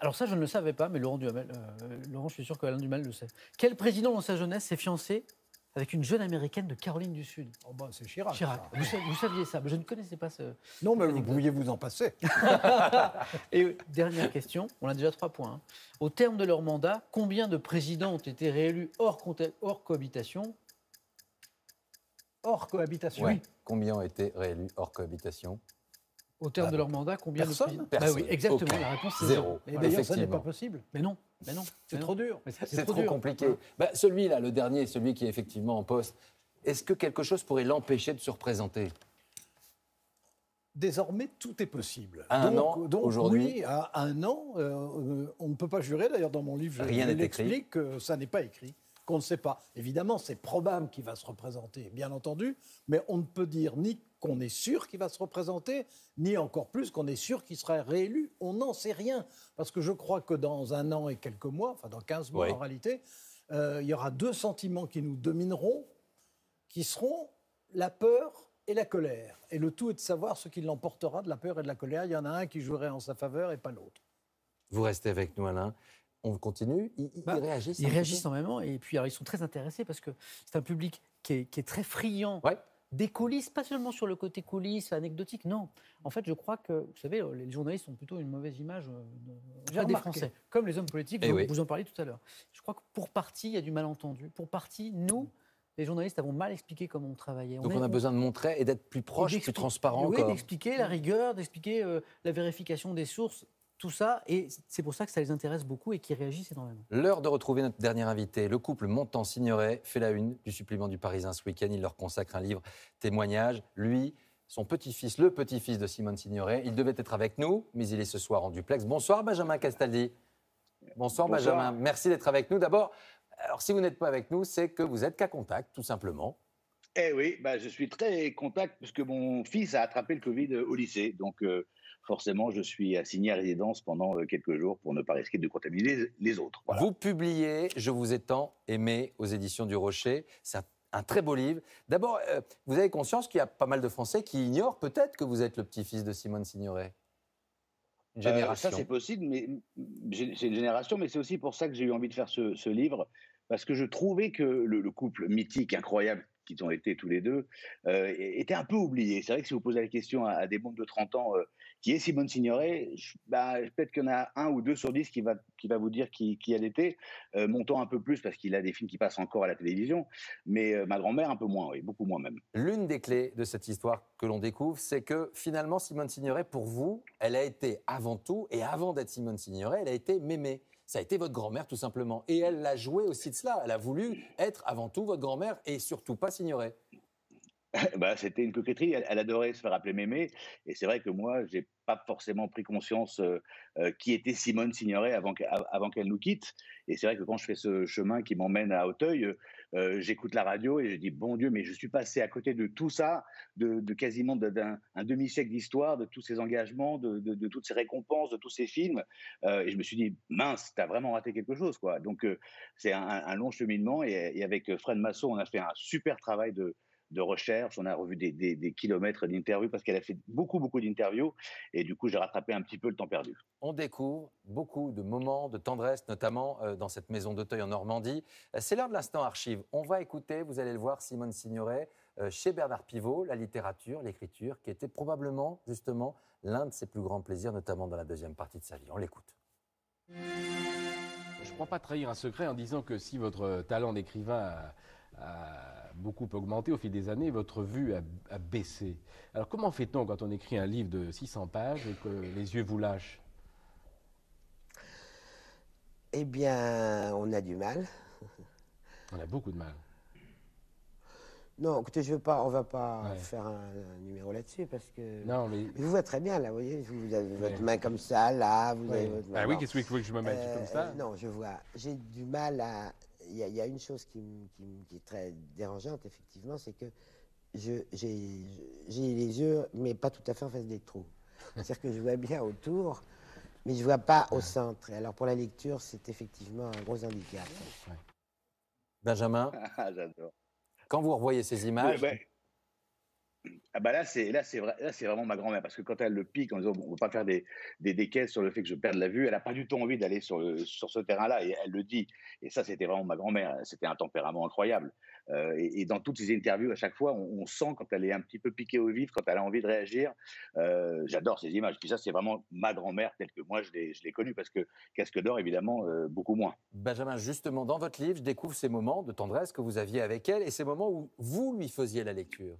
Alors ça, je ne le savais pas, mais Laurent Duhamel, euh, Laurent, je suis sûr que Alain Duhamel le sait. Quel président dans sa jeunesse s'est fiancé avec une jeune américaine de Caroline du Sud? Oh, bah, c'est Chirac. Chirac. ça. Vous, sa- vous saviez ça, mais je ne connaissais pas ce. Non, mais vous pouviez vous en passer. Et dernière question, on a déjà trois points. hein. Au terme de leur mandat, combien de présidents ont été réélus hors cohabitation Hors cohabitation. Ouais. Combien ont été réélus hors cohabitation Au terme Ah, de leur mandat, combien personne de présidents Personne. Bah oui, exactement. La réponse c'est Zéro. zéro. Et Voilà. d'ailleurs, ça n'est pas possible. Mais non, mais non. C'est trop dur. Mais C'est trop, dur. compliqué. Bah, celui-là, le dernier, celui qui est effectivement en poste, est-ce que quelque chose pourrait l'empêcher de se représenter? Désormais, tout est possible. À un donc, an, donc, aujourd'hui Oui, à un an, euh, euh, on ne peut pas jurer. D'ailleurs, dans mon livre, je, Rien je n'est écrit. l'explique que ça n'est pas écrit, qu'on ne sait pas. Évidemment, c'est probable qu'il va se représenter, bien entendu, mais on ne peut dire ni qu'on est sûr qu'il va se représenter, ni encore plus qu'on est sûr qu'il sera réélu. On n'en sait rien. Parce que je crois que dans un an et quelques mois, enfin dans 15 mois Oui. en réalité, euh, il y aura deux sentiments qui nous domineront, qui seront la peur et la colère. Et le tout est de savoir ce qui l'emportera de la peur et de la colère. Il y en a un qui jouerait en sa faveur et pas l'autre. Vous restez avec nous, Alain. On continue. Ils, ils Bah, réagissent. un Ils réagissent énormément et puis alors, ils sont très intéressés parce que c'est un public qui est, qui est très friand Ouais. des coulisses, pas seulement sur le côté coulisses, anecdotique, non. En fait, je crois que, vous savez, les journalistes ont plutôt une mauvaise image euh, de- déjà des. Français, comme les hommes politiques, Eh vous, oui. vous en parliez tout à l'heure. Je crois que pour partie, il y a du malentendu. Pour partie, nous, les journalistes, avons mal expliqué comment on travaillait. Donc on a besoin de montrer et d'être plus proche, plus transparent oui, d'expliquer la rigueur, d'expliquer euh, la vérification des sources, tout ça. Et c'est pour ça que ça les intéresse beaucoup et qu'ils réagissent énormément. L'heure de retrouver notre dernier invité. Le couple Montant-Signoret fait la une du supplément du Parisien ce week-end. Il leur consacre un livre témoignage. Lui, son petit-fils, le petit-fils de Simone Signoret, il devait être avec nous, mais il est ce soir en duplex. Bonsoir Benjamin Castaldi. Bonsoir, Bonsoir. Benjamin. Merci d'être avec nous. D'abord, alors si vous n'êtes pas avec nous, c'est que vous êtes qu'à contact, tout simplement. Eh oui, bah, je suis très contact parce que mon fils a attrapé le Covid au lycée. Donc, euh, forcément, je suis assigné à résidence pendant euh, quelques jours pour ne pas risquer de contaminer les- autres. Voilà. Vous publiez Je vous ai tant aimé aux éditions du Rocher. C'est un, très beau livre. D'abord, euh, vous avez conscience qu'il y a pas mal de Français qui ignorent peut-être que vous êtes le petit-fils de Simone Signoret? Une Euh, génération. ça, c'est possible, mais c'est une génération, mais c'est aussi pour ça que j'ai eu envie de faire ce, ce livre, parce que je trouvais que le, le couple mythique, incroyable qu'ils ont été tous les deux, euh, était un peu oublié. C'est vrai que si vous posez la question à, à des mondes de 30 ans, euh, qui est Simone Signoret, bah, peut-être qu'il y en a un ou deux sur dix qui va, qui va vous dire qui, elle était, euh, montant un peu plus parce qu'il a des films qui passent encore à la télévision, mais euh, ma grand-mère un peu moins, oui, beaucoup moins même. L'une des clés de cette histoire que l'on découvre, c'est que finalement, Simone Signoret, pour vous, elle a été avant tout, et avant d'être Simone Signoret, elle a été mémée. Ça a été votre grand-mère, tout simplement. Et elle l'a joué aussi de cela. Elle a voulu être avant tout votre grand-mère et surtout pas Signoret. bah, c'était une coquetterie. Elle, adorait se faire appeler Mémé. Et c'est vrai que moi, j'ai pas forcément pris conscience qui était Simone Signoret avant avant qu'elle nous quitte. Et c'est vrai que quand je fais ce chemin qui m'emmène à Auteuil, j'écoute la radio et je dis bon Dieu, mais je suis passé à côté de tout ça, de, quasiment d'un un demi-siècle d'histoire, de tous ces engagements, de, toutes ces récompenses, de tous ces films. Et je me suis dit mince, t'as vraiment raté quelque chose, quoi. Donc c'est un, long cheminement. Et, et avec Fred Massot, on a fait un super travail de de recherche, on a revu des, des- des kilomètres d'interviews parce qu'elle a fait beaucoup, beaucoup d'interviews et du coup j'ai rattrapé un petit peu le temps perdu. On découvre beaucoup de moments de tendresse, notamment euh, dans cette maison d'Auteuil en Normandie. Euh, C'est l'heure de l'instant archive. On va écouter, vous allez le voir, Simone Signoret euh, chez Bernard Pivot, la littérature, l'écriture, qui était probablement justement l'un de ses plus grands plaisirs, notamment dans la deuxième partie de sa vie. On l'écoute. Je ne crois pas trahir un secret en disant que si votre talent d'écrivain a, a beaucoup augmenté au fil des années, votre vue a, a baissé. Alors comment fait-on quand on écrit un livre de 600 pages et que les yeux vous lâchent? Eh bien, on a du mal. On a beaucoup de mal. Non, écoutez, je veux pas, on va pas Ouais. faire un, un numéro là-dessus parce que. Non, mais- Je vous vois très bien là, vous voyez. Vous avez votre main comme ça, là, vous Ouais. avez votre main. Ah oui, qu'est-ce que vous voulez que je me mette comme ça? Non, je vois. J'ai du mal à. Il y, a- y a une chose qui, me- qui me- qui est très dérangeante, effectivement, c'est que je- j'ai les yeux, mais pas tout à fait en face des trous. C'est-à-dire que je vois bien autour, mais je vois pas au centre. Et alors pour la lecture, c'est effectivement un gros handicap. Benjamin, Ah, J'adore. quand vous revoyez ces images, ben, ah bah là, c'est là, c'est là, vraiment ma grand-mère parce que quand elle le pique en disant on va pas faire des des décaisses sur le fait que je perde la vue, elle a pas du tout envie d'aller sur ce terrain-là et elle le dit. Et ça, c'était vraiment ma grand-mère. C'était un tempérament incroyable. Euh, et, dans toutes ses interviews, à chaque fois, on, sent quand elle est un petit peu piquée au vif, quand elle a envie de réagir. Euh, J'adore ces images. Puis ça, c'est vraiment ma grand-mère telle que moi je l'ai je l'ai connue parce que Casque d'or, évidemment, euh, beaucoup moins. Benjamin, justement, dans votre livre, je découvre ces moments de tendresse que vous aviez avec elle et ces moments où vous lui faisiez la lecture.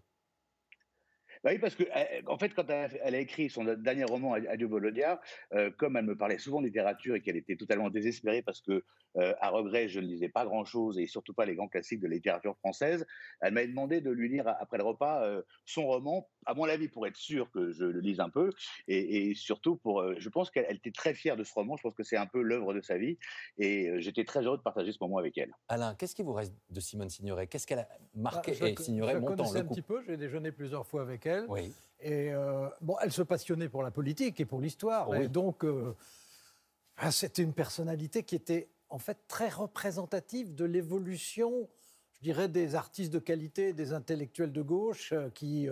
Bah oui, parce que euh, en fait, quand elle a, elle écrit son dernier roman, Adieu Volodia, euh, comme elle me parlait souvent de littérature et qu'elle était totalement désespérée parce que, euh, à regret, je ne lisais pas grand-chose et surtout pas les grands classiques de la littérature française, elle m'avait demandé de lui lire après le repas euh, son roman, à mon avis, pour être sûr que je le lise un peu et, et surtout pour, euh, je pense qu'elle elle était très fière de ce roman. Je pense que c'est un peu l'œuvre de sa vie et euh, j'étais très heureux de partager ce moment avec elle. Alain, qu'est-ce qui vous reste de Simone Signoret? Qu'est-ce qu'elle a marqué Ah, je Et Signoret je montant connaissais le un petit peu, j'ai déjeuné plusieurs fois avec elle. Oui. Et euh, bon, elle se passionnait pour la politique et pour l'histoire. Oui. Et donc, euh, ah, c'était une personnalité qui était en fait très représentative de l'évolution, je dirais, des artistes de qualité, des intellectuels de gauche euh, qui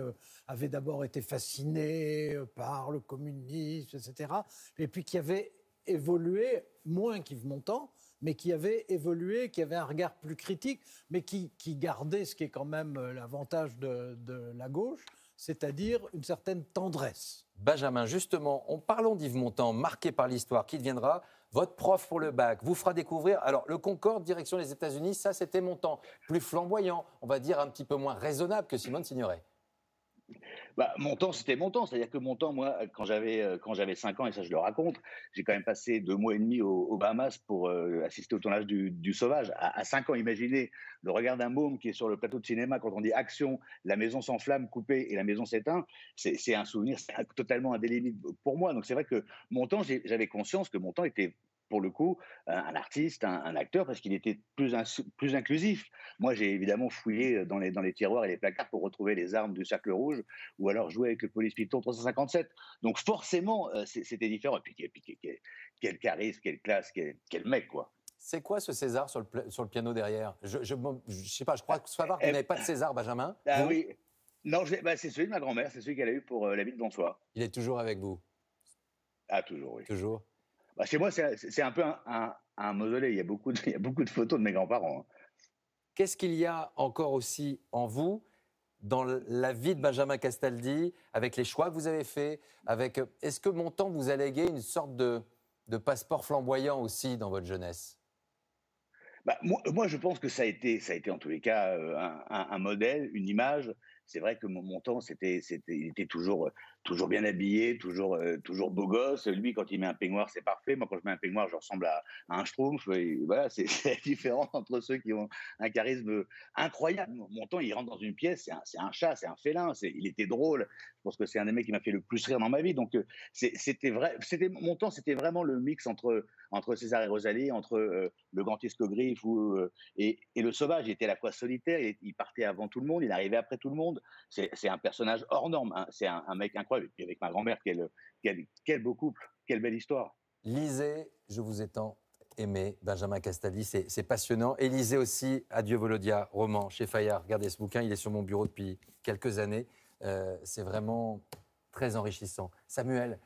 avaient d'abord été fascinés par le communisme, etc. Et puis qui avaient évolué, moins qu'Yves Montand, mais qui avaient évolué, qui avaient un regard plus critique, mais qui, qui gardaient ce qui est quand même l'avantage de, de la gauche, c'est-à-dire une certaine tendresse. Benjamin, justement, en parlant d'Yves Montand, marqué par l'histoire, qui deviendra votre prof pour le bac, vous fera découvrir. Alors, le Concorde, direction les États-Unis, ça, c'était Montand. Plus flamboyant, on va dire un petit peu moins raisonnable que Simone Signoret. Bah, mon temps, c'était mon temps. C'est-à-dire que mon temps, moi, quand j'avais euh, quand j'avais 5 ans, et ça je le raconte, j'ai quand même passé deux mois et demi au- aux Bahamas pour euh, assister au tournage du, Sauvage. À, à 5 ans, imaginez le regard d'un môme qui est sur le plateau de cinéma quand on dit action, la maison s'enflamme, coupée et la maison s'éteint. C'est un souvenir totalement indélébile pour moi. Donc c'est vrai que mon temps, j'avais conscience que mon temps était pour le coup, un un artiste, un, un acteur, parce qu'il était plus, inclusif. Moi, j'ai évidemment fouillé dans les, dans les tiroirs et les placards pour retrouver les armes du Cercle Rouge ou alors jouer avec le Police Python 357. Donc forcément, euh, c'était différent. Et puis, quel- puis quel, quel charisme, quelle classe, quel, quel mec, quoi. C'est quoi ce César sur le, pla- sur le piano derrière? Je, je, je sais pas, je crois que savoir vous Eh, n'avez pas de César, Benjamin. Ah Vous? oui. Non, bah, c'est celui de ma grand-mère, c'est celui qu'elle a eu pour euh, la vie de Bonsoir. Il est toujours avec vous? Ah, toujours, oui. Toujours? Bah, chez moi, c'est un peu un, un- un mausolée. Il y, a beaucoup de, il y a beaucoup de photos de mes grands-parents. hein. Qu'est-ce qu'il y a encore aussi en vous dans la vie de Benjamin Castaldi, avec les choix que vous avez faits avec... Est-ce que Montand vous a légué une sorte de, de passeport flamboyant aussi dans votre jeunesse? Bah, moi, moi, je pense que ça a été, ça a été en tous les cas euh, un, un- un modèle, une image. C'est vrai que mon, mon temps, c'était, il était toujours, euh, toujours bien habillé, toujours, euh, toujours beau gosse. Lui, quand il met un peignoir, c'est parfait. Moi, quand je mets un peignoir, je ressemble à, un schtroumpf. Voilà, c'est, différence entre ceux qui ont un charisme incroyable. Mon temps, il rentre dans une pièce, c'est un, chat, c'est un félin. Il était drôle. Je pense que c'est un des mecs qui m'a fait le plus rire dans ma vie. Donc, euh, c'était vrai. C'était mon temps, c'était vraiment le mix entre entre César et Rosalie, entre euh, le ou, euh, et, et le sauvage. Il était à la fois solitaire, il, partait avant tout le monde, il arrivait après tout le monde. C'est un personnage hors norme. hein. C'est un mec incroyable. Et puis avec ma grand-mère, quel, beau couple, quelle belle histoire. Lisez, je vous ai tant aimé, Benjamin Castaldi, c'est c'est passionnant. Et lisez aussi Adieu Volodia, roman chez Fayard. Regardez ce bouquin, il est sur mon bureau depuis quelques années. Euh, c'est vraiment très enrichissant. Samuel,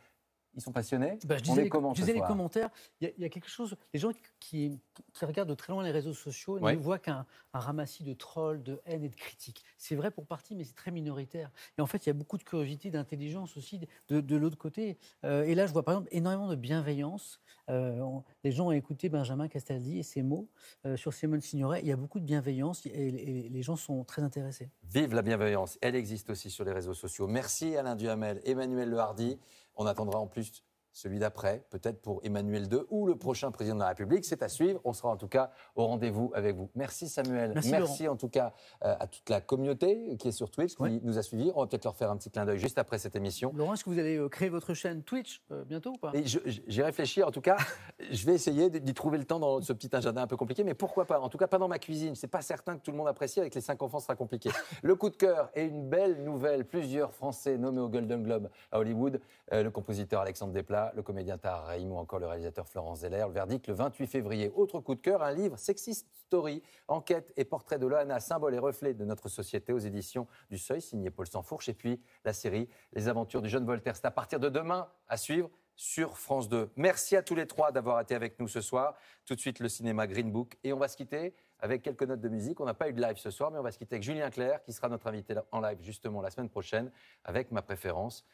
ils sont passionnés Bah, je disais, les, comment je ce disais les soir commentaires. Il y, a- il y a quelque chose. Les gens qui, qui regardent de très loin les réseaux sociaux Ouais. ne voient qu'un un ramassis de trolls, de haine et de critiques. C'est vrai pour partie, mais c'est très minoritaire. Et en fait, il y a beaucoup de curiosité, d'intelligence aussi de, de l'autre côté. Euh, et là, je vois par exemple énormément de bienveillance. Euh, on- les gens ont écouté Benjamin Castaldi et ses mots euh, sur Simone Signoret. Il y a beaucoup de bienveillance et, et les gens sont très intéressés. Vive la bienveillance. Elle existe aussi sur les réseaux sociaux. Merci Alain Duhamel, Emmanuel Le Hardy. On attendra en plus celui d'après, peut-être pour Emmanuel II ou le prochain président de la République. C'est à suivre. On sera en tout cas au rendez-vous avec vous. Merci Samuel. Merci, en tout cas euh, à toute la communauté qui est sur Twitch, qui nous a suivis. On va peut-être leur faire un petit clin d'œil juste après cette émission. Laurent, est-ce que vous allez euh, créer votre chaîne Twitch euh, bientôt ou pas? J'y réfléchis, en tout cas, je vais essayer d'y trouver le temps dans ce petit agenda un peu compliqué, mais pourquoi pas? En tout cas, pas dans ma cuisine. C'est pas certain que tout le monde apprécie. Avec les cinq enfants, ce sera compliqué. Le coup de cœur et une belle nouvelle. Plusieurs Français nommés au Golden Globe à Hollywood. Le compositeur Alexandre Desplat, le comédien Tahar Rahim ou encore le réalisateur Florence Zeller. Le verdict le 28 février. Autre coup de cœur, un livre Sexist Story, enquête et portrait de Loana, symbole et reflet de notre société aux éditions du Seuil, signé Paul Sanfourche. Et puis la série Les aventures du jeune Voltaire. C'est à partir de demain à suivre sur France 2. Merci à tous les trois d'avoir été avec nous ce soir. Tout de suite, le cinéma Green Book. Et on va se quitter avec quelques notes de musique. On n'a pas eu de live ce soir, mais on va se quitter avec Julien Clerc, qui sera notre invité en live justement la semaine prochaine, avec ma préférence.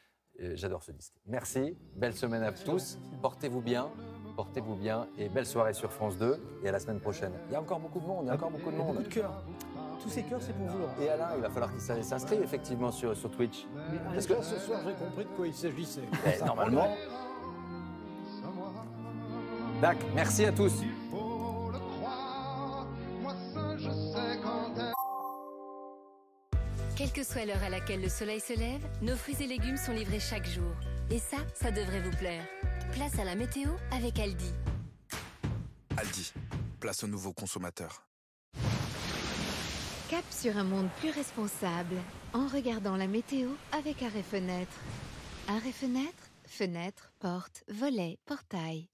Euh, J'adore ce disque. Merci. Belle semaine à tous. Portez-vous bien. Portez-vous bien. Et belle soirée sur France 2. Et à la semaine prochaine. Il y a encore beaucoup de monde. Il y a encore beaucoup de monde. Beaucoup de cœur. Tous ces cœurs, c'est pour vous, Laurent. Et Alain, il va falloir qu'il s'in- s'inscrive effectivement sur, sur Twitch. Parce que ce soir, j'ai compris de quoi il s'agissait. Eh, normalement. Dac, merci à tous. Quelle que soit l'heure à laquelle le soleil se lève, nos fruits et légumes sont livrés chaque jour. Et ça, ça devrait vous plaire. Place à la météo avec Aldi. Aldi, place aux nouveaux consommateurs. Cap sur un monde plus responsable en regardant la météo avec Arrêt Fenêtre. Arrêt Fenêtre, fenêtre, porte, volet, portail.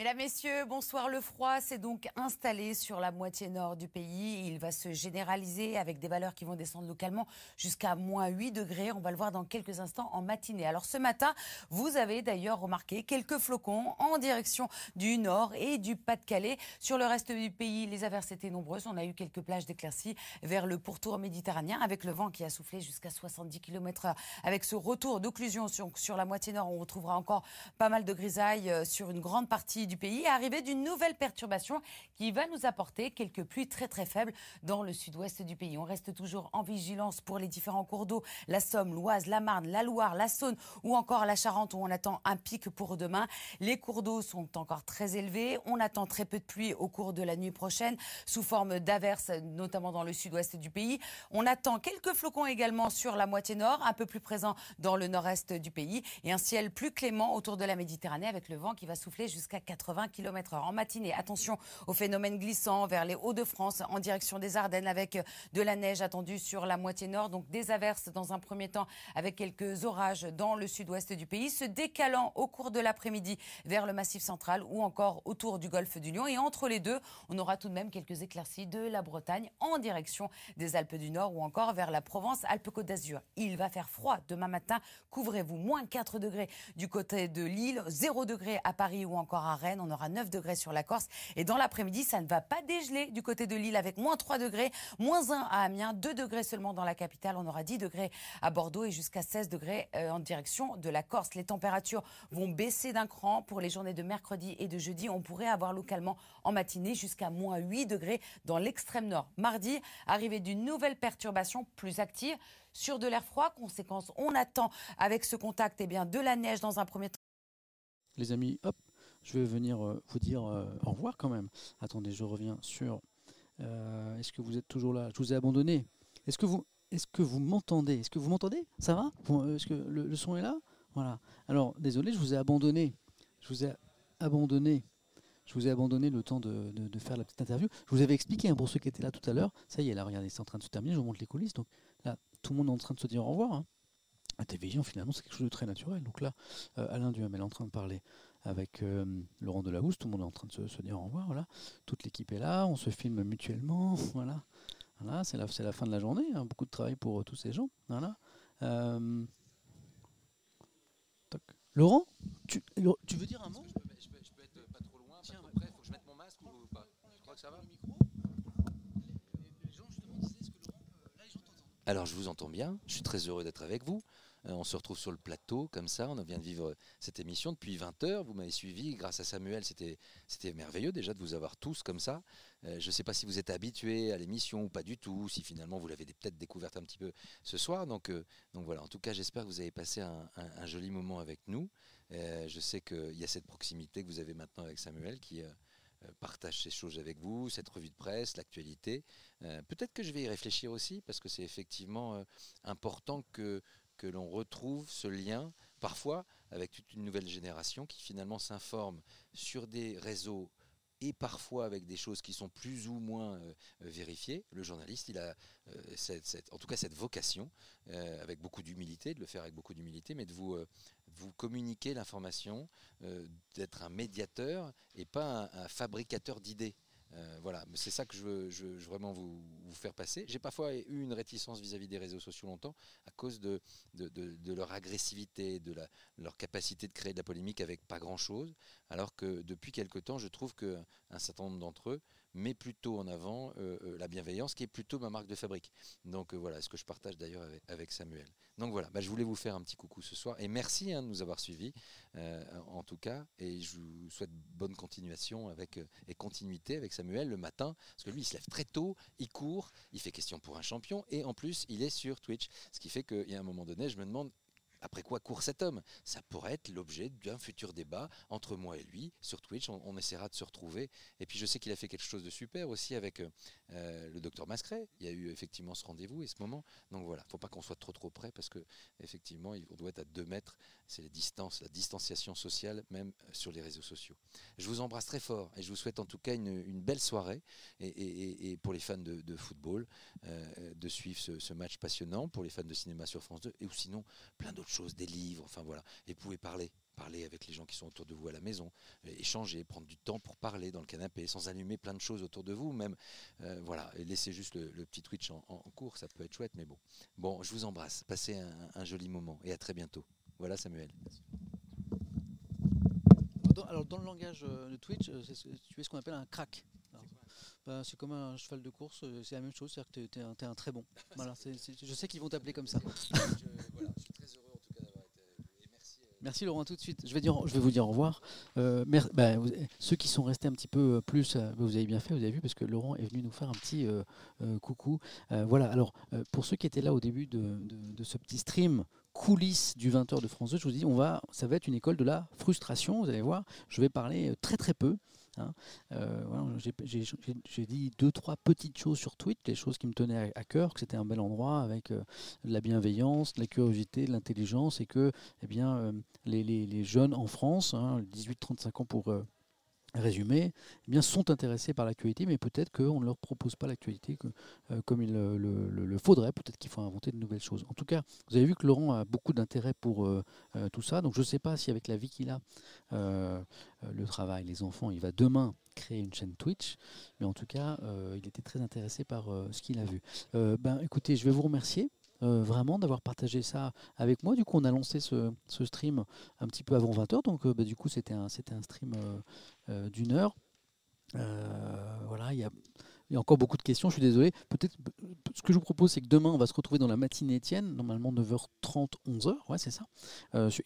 Mesdames, Messieurs, bonsoir. Le froid s'est donc installé sur la moitié nord du pays. Il va se généraliser avec des valeurs qui vont descendre localement jusqu'à moins 8 degrés. On va le voir dans quelques instants en matinée. Alors ce matin, vous avez d'ailleurs remarqué quelques flocons en direction du nord et du Pas-de-Calais. Sur le reste du pays, les averses étaient nombreuses. On a eu quelques plages d'éclaircies vers le pourtour méditerranéen avec le vent qui a soufflé jusqu'à 70 km/h. Avec ce retour d'occlusion sur, sur la moitié nord, on retrouvera encore pas mal de grisailles euh, sur une grande partie du pays, arrivée d'une nouvelle perturbation qui va nous apporter quelques pluies très très faibles dans le sud-ouest du pays. On reste toujours en vigilance pour les différents cours d'eau, la Somme, l'Oise, la Marne, la Loire, la Saône ou encore la Charente où on attend un pic pour demain. Les cours d'eau sont encore très élevés. On attend très peu de pluie au cours de la nuit prochaine sous forme d'averses, notamment dans le sud-ouest du pays. On attend quelques flocons également sur la moitié nord, un peu plus présents dans le nord-est du pays et un ciel plus clément autour de la Méditerranée avec le vent qui va souffler jusqu'à 80 km/h. En matinée, attention aux phénomènes glissants vers les Hauts-de-France en direction des Ardennes avec de la neige attendue sur la moitié nord, donc des averses dans un premier temps avec quelques orages dans le sud-ouest du pays, se décalant au cours de l'après-midi vers le massif central ou encore autour du golfe du Lion. Et entre les deux, on aura tout de même quelques éclaircies de la Bretagne en direction des Alpes du Nord ou encore vers la Provence-Alpes-Côte d'Azur. Il va faire froid demain matin. Couvrez-vous. Moins 4 degrés du côté de Lille, 0 degrés à Paris ou encore à Rennes. On aura 9 degrés sur la Corse. Et dans l'après-midi, ça ne va pas dégeler du côté de Lille avec moins 3 degrés, moins 1 à Amiens, 2 degrés seulement dans la capitale. On aura 10 degrés à Bordeaux et jusqu'à 16 degrés euh, en direction de la Corse. Les températures vont baisser d'un cran pour les journées de mercredi et de jeudi. On pourrait avoir localement en matinée jusqu'à moins 8 degrés dans l'extrême nord. Mardi, arrivée d'une nouvelle perturbation plus active sur de l'air froid. Conséquence, on attend avec ce contact eh bien, de la neige dans un premier temps. Les amis, hop, je vais venir euh, vous dire euh, au revoir quand même. Attendez, je reviens sur. euh, Est-ce que vous êtes toujours là? Je vous ai abandonné. Est-ce que vous, est-ce que vous m'entendez? Est-ce que vous m'entendez? Ça va? Est-ce que le, son est là? Voilà. Alors, désolé, je vous ai abandonné. Je vous ai abandonné. Je vous ai abandonné le temps de, faire la petite interview. Je vous avais expliqué, hein, pour ceux qui étaient là tout à l'heure, ça y est, là, regardez, c'est en train de se terminer, je vous montre les coulisses. Donc là, tout le monde est en train de se dire au revoir. hein. La télévision, finalement, c'est quelque chose de très naturel. Donc là, Alain Duhamel est en train de parler avec euh, Laurent Delahousse, tout le monde est en train de se, se dire au revoir. Voilà. Toute l'équipe est là, on se filme mutuellement. Voilà, voilà c'est la, fin de la journée. hein. Beaucoup de travail pour euh, tous ces gens. Voilà. Euh, toc. Laurent, tu, Laurent, tu veux dire un mot? Je peux, être pas trop loin, pas trop près. Faut que je mette mon masque ou pas? Je crois que ça va. Alors, je vous entends bien. Je suis très heureux d'être avec vous. Euh, on se retrouve sur le plateau, comme ça. On vient de vivre cette émission depuis 20 heures. Vous m'avez suivi. Grâce à Samuel, c'était merveilleux déjà de vous avoir tous comme ça. Euh, je ne sais pas si vous êtes habitués à l'émission ou pas du tout, si finalement vous l'avez peut-être découverte un petit peu ce soir. Donc, euh, voilà, en tout cas, j'espère que vous avez passé un, joli moment avec nous. Euh, je sais qu'il y a cette proximité que vous avez maintenant avec Samuel qui... euh, euh, partage ces choses avec vous, cette revue de presse, l'actualité. Euh, Peut-être que je vais y réfléchir aussi, parce que c'est effectivement euh, important que, que l'on retrouve ce lien, parfois avec toute une nouvelle génération qui finalement s'informe sur des réseaux et parfois avec des choses qui sont plus ou moins euh, euh, vérifiées. Le journaliste, il a euh, cette- cette- en tout cas cette vocation, avec beaucoup d'humilité, de le faire avec beaucoup d'humilité, mais de vous, vous communiquer l'information, d'être un médiateur et pas un fabricateur d'idées. Euh, voilà, mais c'est ça que je veux, vraiment vous, faire passer. J'ai parfois eu une réticence vis-à-vis des réseaux sociaux longtemps à cause de, leur agressivité, de leur capacité de créer de la polémique avec pas grand-chose, alors que depuis quelque temps, je trouve qu'un certain nombre d'entre eux met plutôt en avant euh, euh, la bienveillance, qui est plutôt ma marque de fabrique. Donc euh, voilà, ce que je partage d'ailleurs avec, Samuel. Donc voilà, bah, je voulais vous faire un petit coucou ce soir et merci hein, de nous avoir suivis en tout cas. Et je vous souhaite bonne continuation avec, et continuité avec Samuel le matin, parce que lui il se lève très tôt, il court, il fait question pour un champion et en plus il est sur Twitch. Ce qui fait qu'il y a un moment donné, je me demande après quoi court cet homme? Ça pourrait être l'objet d'un futur débat entre moi et lui sur Twitch. On, essaiera de se retrouver. Et puis je sais qu'il a fait quelque chose de super aussi avec euh, euh, le docteur Mascret. Il y a eu effectivement ce rendez-vous et ce moment. Donc voilà, faut pas qu'on soit trop trop près parce que effectivement, on doit être à deux mètres. C'est les distances, la distanciation sociale même euh, sur les réseaux sociaux. Je vous embrasse très fort et je vous souhaite en tout cas une, belle soirée et, pour les fans de, football de suivre ce, ce match passionnant, pour les fans de cinéma sur France 2 et ou sinon plein d'autres choses, des livres, enfin voilà. Et vous pouvez parler, parler avec les gens qui sont autour de vous à la maison, euh, échanger, prendre du temps pour parler dans le canapé, sans allumer plein de choses autour de vous, même euh, voilà, et laisser juste le, le petit Twitch en, en cours, ça peut être chouette, mais bon. Bon, je vous embrasse, passez un, un joli moment et à très bientôt. Voilà Samuel. Dans- alors, dans le langage euh, de Twitch, euh, tu es ce qu'on appelle un crack. Bah, c'est comme un cheval de course, c'est la même chose, c'est-à-dire que tu es, un, t'es un très bon. Voilà, je sais qu'ils vont t'appeler comme ça. voilà, je suis très heureux en tout cas d'avoir été avec vous et merci. Laurent, tout de suite. Je vais, vous dire au revoir. Euh, bah, ceux qui sont restés un petit peu euh, plus, euh, vous avez bien fait, vous avez vu, parce que Laurent est venu nous faire un petit coucou. Voilà, alors pour ceux qui étaient là au début de, ce petit stream coulisses du 20h de France 2, je vous dis, on va, ça va être une école de la frustration, vous allez voir. Je vais parler très très peu. Hein. Euh, voilà, j'ai- dit deux, trois petites choses sur Twitch, des choses qui me tenaient à, cœur, que c'était un bel endroit avec euh, de la bienveillance, de la curiosité, de l'intelligence, et que eh bien, euh, les, les- les jeunes en France, hein, 18-35 ans pour résumer, eh bien, sont intéressés par l'actualité, mais peut-être qu'on ne leur propose pas l'actualité euh, comme il le, faudrait, peut-être qu'il faut inventer de nouvelles choses. En tout cas, vous avez vu que Laurent a beaucoup d'intérêt pour euh, euh, tout ça, donc je ne sais pas si avec la vie qu'il a, le travail, les enfants, il va demain créer une chaîne Twitch, mais en tout cas, il était très intéressé par ce qu'il a vu. Ben, écoutez, je vais vous remercier. Euh, vraiment d'avoir partagé ça avec moi. Du coup, on a lancé ce, stream un petit peu avant 20h, donc euh, bah, du coup, c'était un, un stream euh, d'une heure. Voilà, il y a, encore beaucoup de questions, je suis désolé. Peut-être ce que je vous propose, c'est que demain, on va se retrouver dans la matinée Étienne, normalement 9h30, 11h, ouais, c'est ça.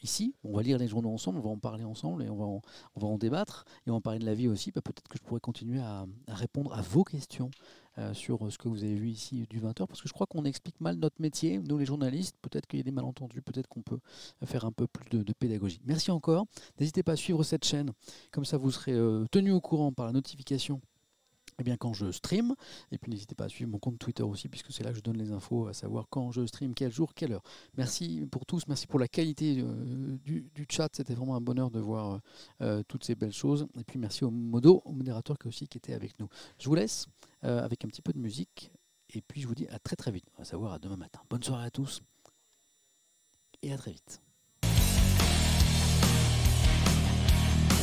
Ici, on va lire les journaux ensemble, on va en parler ensemble et on va en, on va en débattre et on va en parler de la vie aussi. Bah, Peut-être que je pourrais continuer à, répondre à vos questions sur euh, ce que vous avez vu ici du 20h, parce que je crois qu'on explique mal notre métier, nous les journalistes. Peut-être qu'il y a des malentendus, peut-être qu'on peut faire un peu plus de, pédagogie. Merci encore. N'hésitez pas à suivre cette chaîne, comme ça vous serez euh, tenu au courant par la notification eh bien, quand je stream. Et puis n'hésitez pas à suivre mon compte Twitter aussi, puisque c'est là que je donne les infos, à savoir quand je stream, quel jour, quelle heure. Merci pour tous, merci pour la qualité euh, du, chat. C'était vraiment un bonheur de voir euh, toutes ces belles choses. Et puis merci au modo, au modérateur qui aussi qui était avec nous. Je vous laisse euh, avec un petit peu de musique. Et puis je vous dis à très très vite, à savoir à demain matin. Bonne soirée à tous et à très vite.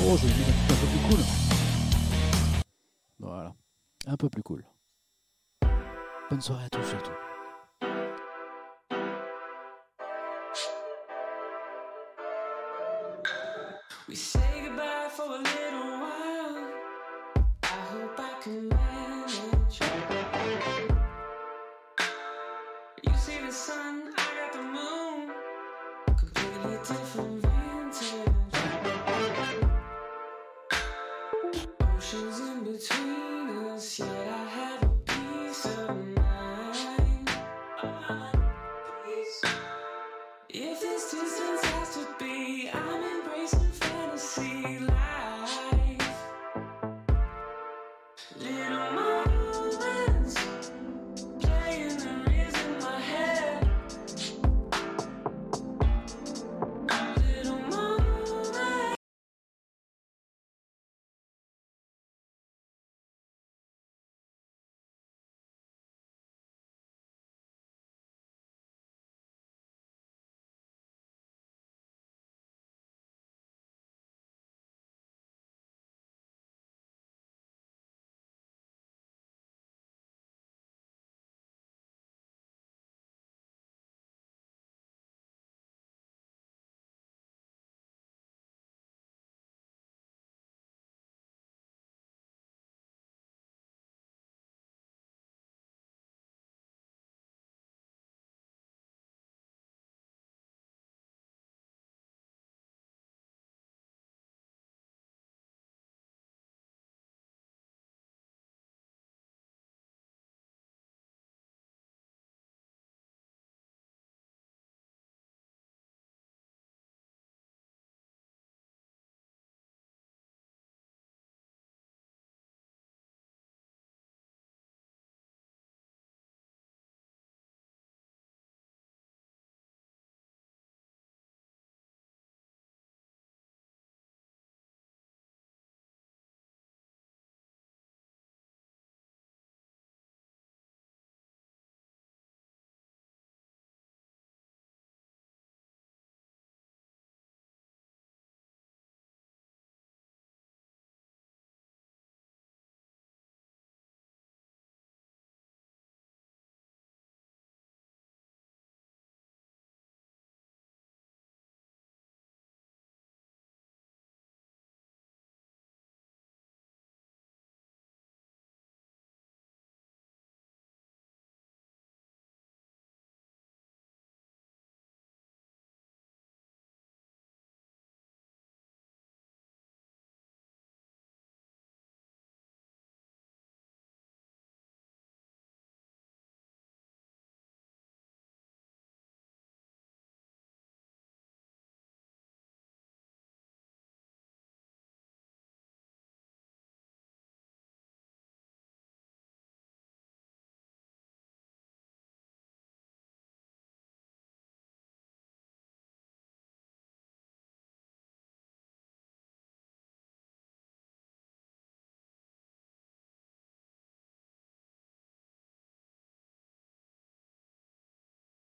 Oh, je vais un peu plus cool. Voilà, un peu plus cool. Bonne soirée à tous surtout. We say